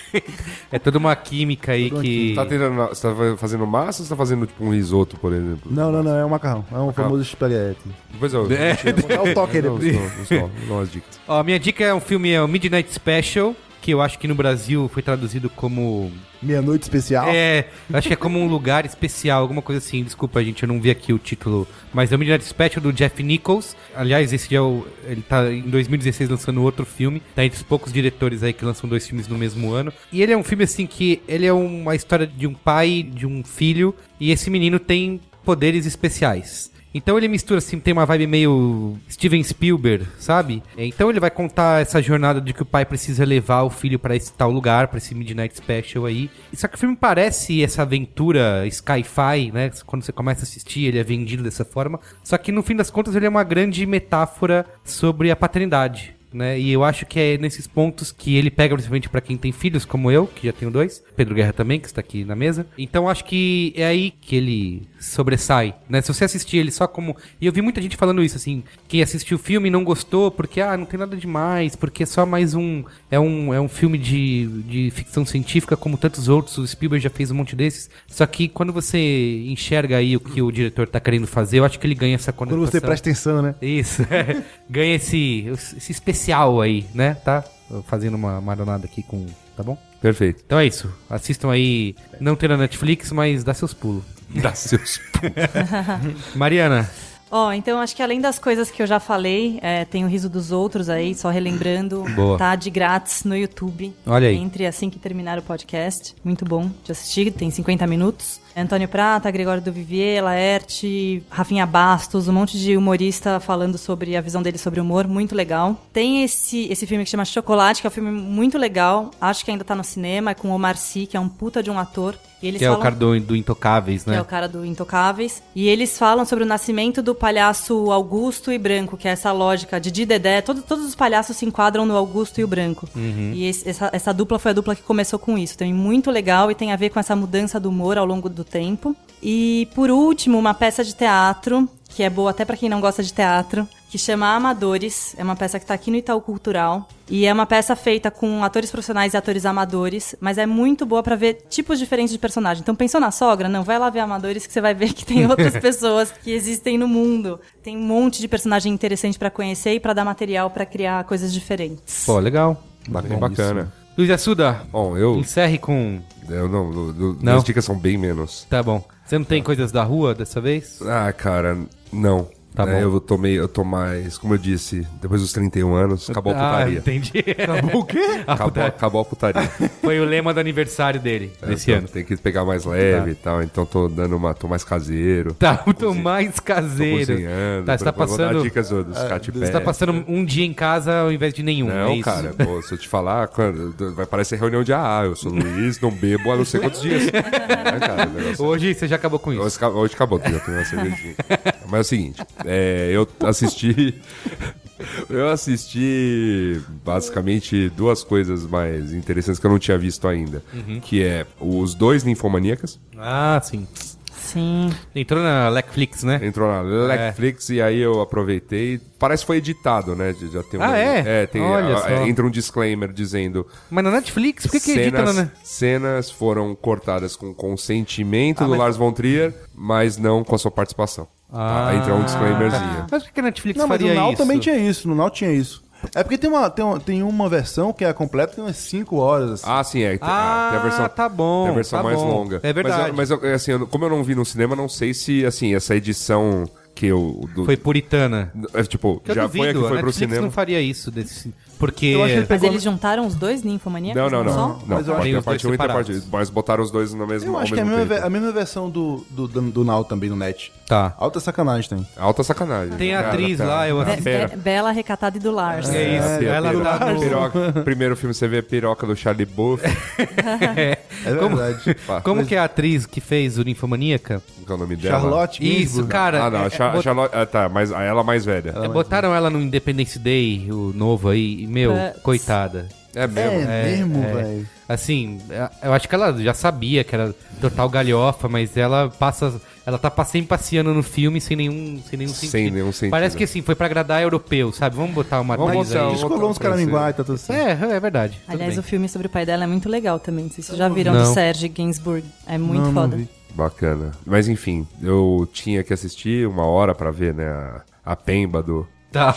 É toda uma química aí que...
Tá tentando, você tá fazendo massa ou você tá fazendo tipo um risoto, por exemplo?
Não, não, não, é um macarrão. É um famoso espaguete.
Depois eu.
É.
Dá o toque aí
Não,
depois.
não, não, não, não, as dicas.
Ó, a minha dica é um filme, é o Midnight Special, que eu acho que no Brasil foi traduzido como...
Meia-noite especial.
É, acho que é como um lugar especial, alguma coisa assim. Desculpa, gente, eu não vi aqui o título. Mas é o Midnight Special do Jeff Nichols. Aliás, esse é o. Ele tá em 2016 lançando outro filme. Tá entre os poucos diretores aí que lançam dois filmes no mesmo ano. E ele é um filme assim que. Ele é uma história de um pai, de um filho. E esse menino tem poderes especiais. Então ele mistura assim, tem uma vibe meio Steven Spielberg, sabe? Então ele vai contar essa jornada de que o pai precisa levar o filho pra esse tal lugar, pra esse Midnight Special aí. Só que o filme parece essa aventura sci-fi, né? Quando você começa a assistir, ele é vendido dessa forma. Só que no fim das contas ele é uma grande metáfora sobre a paternidade. Né? E eu acho que é nesses pontos que ele pega, principalmente pra quem tem filhos, como eu, que já tenho dois, Pedro Guerra também, que está aqui na mesa. Então acho que é aí que ele sobressai, né? Se você assistir ele só como. E eu vi muita gente falando isso, assim, quem assistiu o filme e não gostou, porque, ah, não tem nada demais, porque é só mais um. É um, é um filme de, de ficção científica, como tantos outros, o Spielberg já fez um monte desses. Só que quando você enxerga aí o que o diretor tá querendo fazer, eu acho que ele ganha essa
Quando
conotação.
você presta atenção, né?
Isso, ganha esse, esse especial aí, né? Tá? Fazendo uma maronada aqui com. Tá bom?
Perfeito.
Então é isso. Assistam aí. Não tem na Netflix, mas dá seus pulos.
Dá seus.
Mariana,
Ó, então acho que além das coisas que eu já falei, é, tem o Riso dos Outros aí, só relembrando.
Boa.
Tá de grátis no YouTube.
Olha aí.
Entre assim que terminar o podcast. Muito bom de assistir, tem 50 minutos. Antônio Prata, Gregório do Vivier, Laerte, Rafinha Bastos, um monte de humorista falando sobre a visão dele sobre humor, muito legal. Tem esse, esse filme que chama Chocolate, que é um filme muito legal. Acho que ainda tá no cinema, é com o Omar Sy, que é um puta de um ator. E eles
que é o
falam-
cara do, do Intocáveis,
que
né?
é o cara do Intocáveis. E eles falam sobre o nascimento do palhaço Augusto e Branco, que é essa lógica de Didi e Dedé. Todo, todos os palhaços se enquadram no Augusto e o Branco. E esse- essa, essa dupla foi a dupla que começou com isso. Então é muito legal e tem a ver com essa mudança do humor ao longo do tempo. E por último, uma peça de teatro, que é boa até pra quem não gosta de teatro, que chama Amadores. É uma peça que tá aqui no Itaú Cultural. E é uma peça feita com atores profissionais e atores amadores, mas é muito boa pra ver tipos diferentes de personagem. Então pensou na sogra? Não, vai lá ver Amadores que você vai ver que tem outras pessoas que existem no mundo. Tem um monte de personagem interessante pra conhecer e pra dar material pra criar coisas diferentes.
Pô, legal.
Bem bacana.
Luiz Assuda,
Bom, eu.
encerre com.
eu não, do- do-
Não?
Minhas dicas são bem menos.
Tá bom. Você não tem coisas da rua dessa vez?
Ah, cara, não.
Tá
É,
bom.
Eu tô meio, eu tô mais, como eu disse, depois dos 31 anos, acabou a
Ah,
putaria.
entendi. Acabou o quê?
Acabou, acabou a putaria.
Foi o lema do aniversário dele, desse
Então,
ano.
Tem que pegar mais leve e tal, então tô dando uma, tô mais caseiro.
Tá, o tô mais
Tô
caseiro.
cozinhando.
Tá, você tá
pra- vou dar
passando.
dicas do- dos cat
Você tá passando um dia em casa ao invés de nenhum.
Não,
é
cara, pô, se eu te falar, quando- vai parecer reunião de AA. Eu sou Luiz, não bebo há não sei quantos dias. É, cara,
Hoje você já acabou com isso.
Hoje, acabou- hoje acabou, já tem uma cervejinha. Mas é o seguinte, é, eu assisti. Eu assisti basicamente duas coisas mais interessantes que eu não tinha visto ainda. Que é os dois Ninfomaníacas.
Ah, sim.
Sim.
Entrou na Netflix, né?
Entrou na Netflix e aí eu aproveitei. Parece que foi editado, né? Já- tem uma-
Ah, é?
É, tem,
Olha
a-
só.
é, entra um disclaimer dizendo
Mas na Netflix, por que, que edita
cenas,
na Net-
cenas foram cortadas com consentimento
Ah,
do
mas-
Lars von Trier, mas não com a sua participação. Tá? Aí entra um disclaimerzinho.
Mas por que que a Netflix
Não, mas
faria
no Now
isso?
também tinha isso. No Now tinha isso. É porque tem uma, tem uma, tem uma versão que é completa, tem umas 5 horas. Assim.
Ah, sim, é. tem-
Ah,
tem a versão,
tá bom,
Tem a versão
tá
mais
bom.
longa.
É verdade.
Mas, eu- mas eu- assim, eu- como eu não vi no cinema, não sei se assim essa edição que eu do,
Foi puritana.
é, tipo
Que
já
duvido,
foi a que
a
foi pro
Netflix
cinema.
não faria isso desse... Porque...
Eu acho que ele
Mas eles juntaram os dois ninfomaníacos?
Não, não, não.
Só?
Não,
Mas eu acho
tem
que
a parte
dois
1 e a parte
separados.
Mas botaram os dois no mesmo
Eu acho que é a mesma, a mesma versão do, do, do, do Now também no Net.
Tá.
Alta sacanagem tem.
Alta sacanagem.
Tem a
Cara,
atriz
tá.
lá, eu.
Pera.
Be- Bela, Recatada e do Lars.
É isso,
É,
ela
do
tá no...
Piroca. Primeiro filme você vê a piroca do Charlie Buff.
É.
É
Como,
verdade.
como que é a atriz que fez o Ninfomaníaca?
Qual é o nome dela?
Charlotte
Isso, cara.
Ah, não.
é- é,
Charlotte. Ah, tá. Mas a ela mais velha.
é, botaram ela no Independence Day, o novo aí, meu, coitada.
É mesmo.
É, mesmo,
é.
velho.
Assim, é- eu acho que ela já sabia que era total galhofa, mas ela passa. Ela tá sempre passeando no filme sem nenhum, sem nenhum
Sem
sentido.
nenhum sentido.
Parece que assim, foi pra agradar europeu, sabe? Vamos botar uma
Vamos
atriz
botar
aí.
um-
Descolou uns caraminguai, tá tudo certo.
É, é verdade.
Aliás,
bem.
o filme sobre o pai dela é muito legal também. Não vocês já viram
Não.
do Serge Gainsbourg. É muito
Não, não
foda.
vi.
Bacana. Mas enfim, eu tinha que assistir uma hora pra ver, né? A, a pemba do
Tá.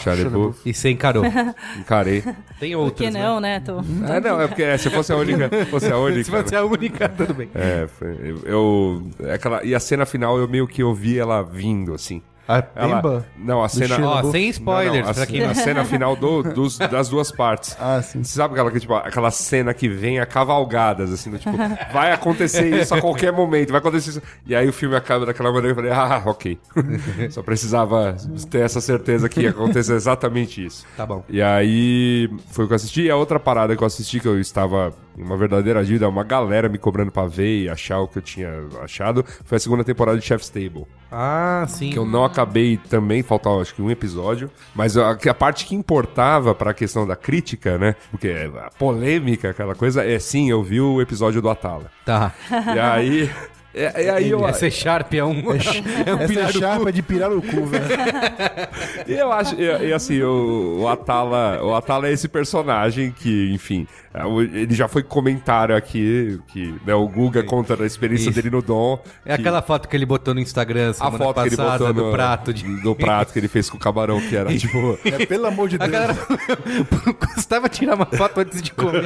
E você encarou.
Encarei.
Tem
Por
outras,
que
né?
não, né? Tô...
Ah, não, é porque é, se fosse a única. Fosse a única
Se você é a única, tudo bem.
É, foi, eu, eu- é aquela, e a cena final eu meio que ouvi ela vindo, assim.
A
Ela,
Pemba?
não, a cena.
Ó, sem spoilers,
Não, não, a,
quem
a cena final do- dos- das duas partes.
Ah, sim.
Você sabe aquela, que, tipo, aquela cena que vem a cavalgadas, assim, do tipo, vai acontecer isso a qualquer momento, vai acontecer isso. E aí o filme acaba daquela maneira eu falei, ah, ok. Só precisava ter essa certeza que ia acontecer exatamente isso.
Tá bom.
E aí foi o que eu assisti. E a outra parada que eu assisti, que eu estava uma verdadeira dívida, uma galera me cobrando pra ver e achar o que eu tinha achado, foi a segunda temporada de Chef's Table.
Ah, sim.
Que eu não acabei também, faltava acho que um episódio. Mas a, a parte que importava pra questão da crítica, né? Porque a polêmica, aquela coisa, é sim, eu vi o episódio do Atala.
Tá.
E aí. E, e aí eu,
Essa Sharp é um. É um
Essa
do
chapa é de pirar o cu, velho.
e eu acho. E, assim, o, o Atala. O Atala é esse personagem que, enfim. é, Ele já foi comentário aqui, que né, o Guga conta da experiência
Isso.
dele no Dom.
É
que-
aquela foto que ele botou no Instagram
a
semana
foto que ele
passada
botou
do
no,
prato de.
do prato que ele fez com o camarão, que era tipo.
É, pelo amor de
A
Deus.
galera custava tirar uma foto antes de comer.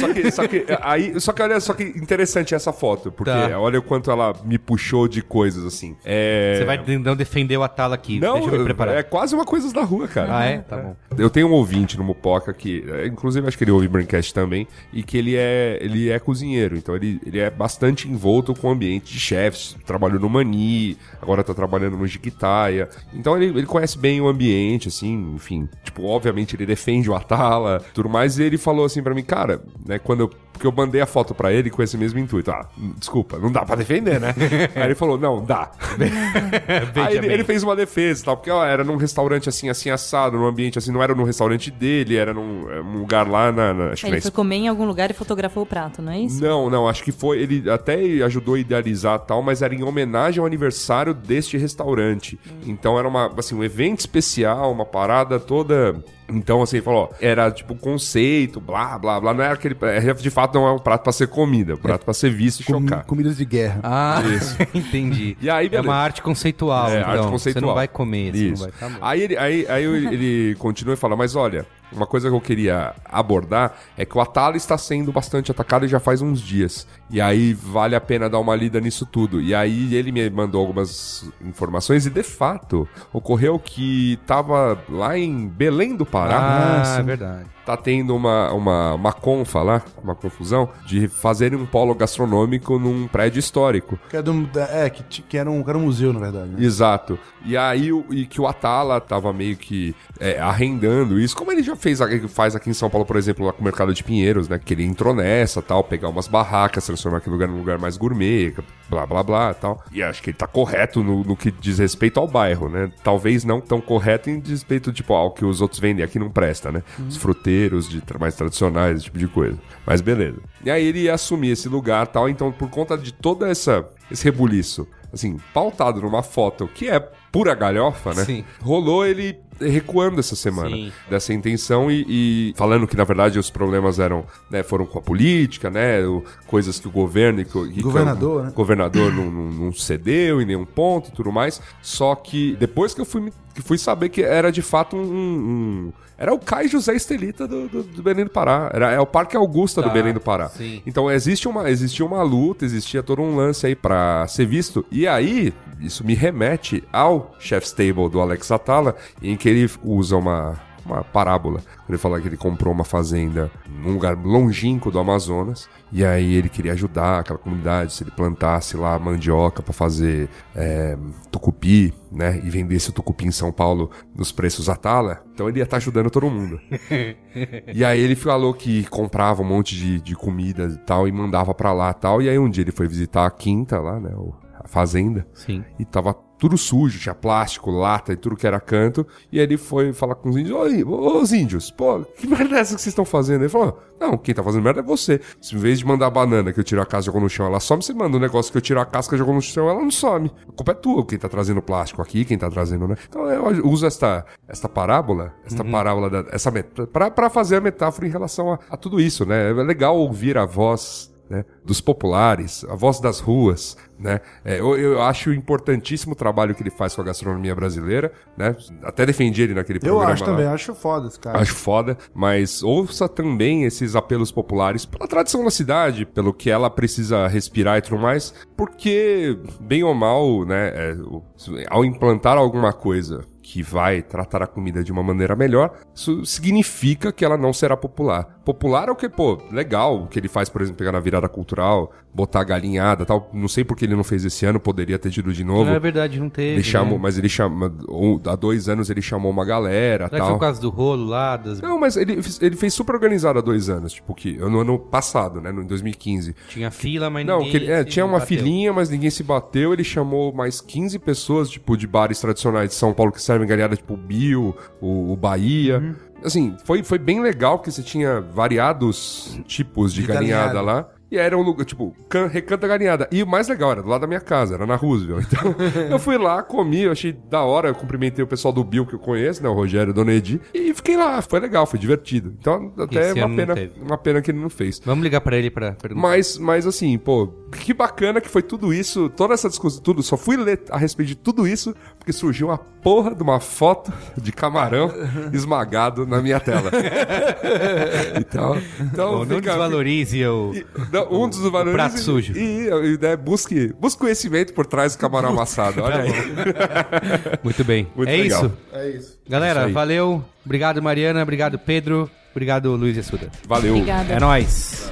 Só que, só que aí, só que olha só que interessante essa foto, porque
Tá.
olha o quanto ela me puxou de coisas assim. É...
Você vai não defender o Atala aqui.
Não,
Deixa eu me preparar.
é quase uma coisa da rua, cara.
Ah, é? Tá bom.
Eu tenho um ouvinte no Mupoca que, é, inclusive acho que ele ouve Braincast também, e que ele é, ele é cozinheiro, então ele, ele é bastante envolto com o ambiente de chefs, trabalhou no Mani, agora tá trabalhando no Jiquitaia, então ele, ele conhece bem o ambiente, assim, enfim, tipo, obviamente ele defende o Atala, tudo mais, e ele falou assim pra mim, cara, né, quando eu, porque eu mandei a foto pra ele com esse mesmo intuito, ah, desculpa, não dá pra defender, né? Aí ele falou, não, dá. Aí ele, ele fez uma defesa e tal, porque ó, era num restaurante assim, assim, assado, num ambiente assim, não era no restaurante dele, era num, é, um lugar lá na. na- acho que
Ele foi comer em algum lugar e fotografou o prato, não é isso?
não, não, acho que foi. Ele até ajudou a idealizar tal, mas era em homenagem ao aniversário deste restaurante. Então era uma, assim, um evento especial, uma parada toda. Então, assim, ele falou, ó, era tipo conceito, blá, blá, blá. Não era aquele. é, De fato, não é um prato pra ser comida, é um prato pra ser visto e
Com-
chocar.
comidas de guerra.
Ah, entendi.
E aí,
é uma arte conceitual,
É,
então.
arte conceitual.
Você não vai comer, você
Isso.
não vai. Tá bom.
Aí, ele, aí, aí ele continua e fala, mas olha, uma coisa que eu queria abordar é que o Atala está sendo bastante atacado e já faz uns dias. E aí vale a pena dar uma lida nisso tudo. E aí ele me mandou algumas informações e de fato ocorreu que tava lá em Belém do Pará.
Ah, é verdade.
Tá tendo uma, uma, uma confa lá, uma confusão, de fazerem um polo gastronômico num prédio histórico.
Que, é, do- é, que, que era um, que era um museu, na verdade. né?
Exato. E aí e que o Atala tava meio que é, arrendando isso, como ele já fez, faz aqui em São Paulo, por exemplo, lá com o Mercado de Pinheiros, né? Que ele entrou nessa, tal, pegar umas barracas, transformar aquele lugar num lugar mais gourmet, blá, blá, blá, tal. E acho que ele tá correto no, no que diz respeito ao bairro, né? Talvez não tão correto em respeito, tipo, ao que os outros vendem aqui não presta, né? Os fruteiros de, mais tradicionais, esse tipo de coisa. Mas beleza. E aí ele ia assumir esse lugar, tal, então por conta de toda essa esse rebuliço, assim, pautado numa foto que é pura galhofa, né?
Sim.
Rolou ele recuando essa semana
Sim.
dessa intenção e, e falando que na verdade os problemas eram né, foram com a política, né, o- coisas que o governo e que, o- que
Governador,
o
né?
governador não, não- não cedeu em nenhum ponto e tudo mais. Só que depois que eu fui, que fui saber que era de fato um, um- era o Cai José Estelita do, do, do Belém do Pará. Era, é o Parque Augusta do
Tá,
Belém do Pará.
sim.
Então existe uma, existia uma luta, existia todo um lance aí pra ser visto. E aí, isso me remete ao Chef's Table do Alex Atala, em que ele usa uma, uma parábola. Ele fala que ele comprou uma fazenda num lugar longínquo do Amazonas. E aí ele queria ajudar aquela comunidade, se ele plantasse lá mandioca pra fazer é, tucupi, né? E vendesse o tucupi em São Paulo nos preços Atala. Então ele ia estar ajudando todo mundo. E aí ele falou que comprava um monte de, de comida e tal e mandava pra lá e tal. E aí um dia ele foi visitar a quinta lá, né? A fazenda.
Sim.
E tava tudo sujo, tinha plástico, lata e tudo que era canto. E aí ele foi falar com os índios: ô, os índios, pô, que merda é essa que vocês estão fazendo? Ele falou: Não, quem tá fazendo merda é você. Se em vez de mandar a banana que eu tiro a casca e jogo no chão, ela some, você manda um negócio que eu tiro a casca e jogo no chão, ela não some. A culpa é tua, quem tá trazendo plástico aqui, quem tá trazendo, né? Então eu uso esta, esta parábola, esta parábola, da, essa pra fazer a metáfora em relação a, a tudo isso, né? É legal ouvir a voz né, dos populares, a voz das ruas, né? É, eu, eu acho importantíssimo o trabalho que ele faz com a gastronomia brasileira, né? Até defendi ele naquele
Eu
programa
acho
lá.
também, acho foda esse cara.
Acho foda, mas ouça também esses apelos populares pela tradição da cidade, pelo que ela precisa respirar e tudo mais, porque, bem ou mal, né, é, ao implantar alguma coisa que vai tratar a comida de uma maneira melhor, isso significa que ela não será popular. Popular é o que, pô, legal, o que ele faz, por exemplo, pegar na virada cultural, botar galinhada tal. Não sei porque ele não fez esse ano, poderia ter tido de novo.
Não é verdade, não teve.
Ele chamou,
né?
mas ele chama, ou, há dois anos ele chamou uma galera,
Será que foi
tal.
por causa do rolo lá? Das...
Não, mas ele, ele fez super organizado há dois anos, tipo, que no ano passado, né, no 2015.
Tinha fila, mas
Não,
ninguém
que ele, é, tinha uma
bateu.
filinha, mas ninguém se bateu. Ele chamou mais 15 pessoas, tipo, de bares tradicionais de São Paulo que servem galinhada, tipo o Bio, o, o Bahia.
Uhum.
Assim, foi, foi bem legal que você tinha variados tipos de,
De
galinhada,
galinhada.
lá. E era um lugar, tipo, can, recanto da galinhada. E o mais legal, era do lado da minha casa, era na Roosevelt. Então, eu fui lá, comi, eu achei da hora. Eu cumprimentei o pessoal do Bill que eu conheço, né? O Rogério e a Dona Edi. E fiquei lá, foi legal, foi divertido. Então, até
Esse
uma
não
pena, uma pena que ele não fez.
Vamos ligar pra ele pra perguntar.
Mas, mas assim, pô, que bacana que foi tudo isso, toda essa discussão, tudo. Só fui ler a respeito de tudo isso porque surgiu uma porra de uma foto de camarão esmagado na minha tela. então, então
Bom, não
fica-
desvalorize o...
e- não, um dos valores
prato
e-
sujo.
E, e, né, busque, busque conhecimento por trás do camarão amassado. Olha aí.
Muito bem.
Muito
é
legal.
isso.
É isso.
Galera,
Isso
valeu. Obrigado, Mariana. Obrigado, Pedro. Obrigado, Luiz e Assuda.
Valeu.
Obrigada.
É nóis.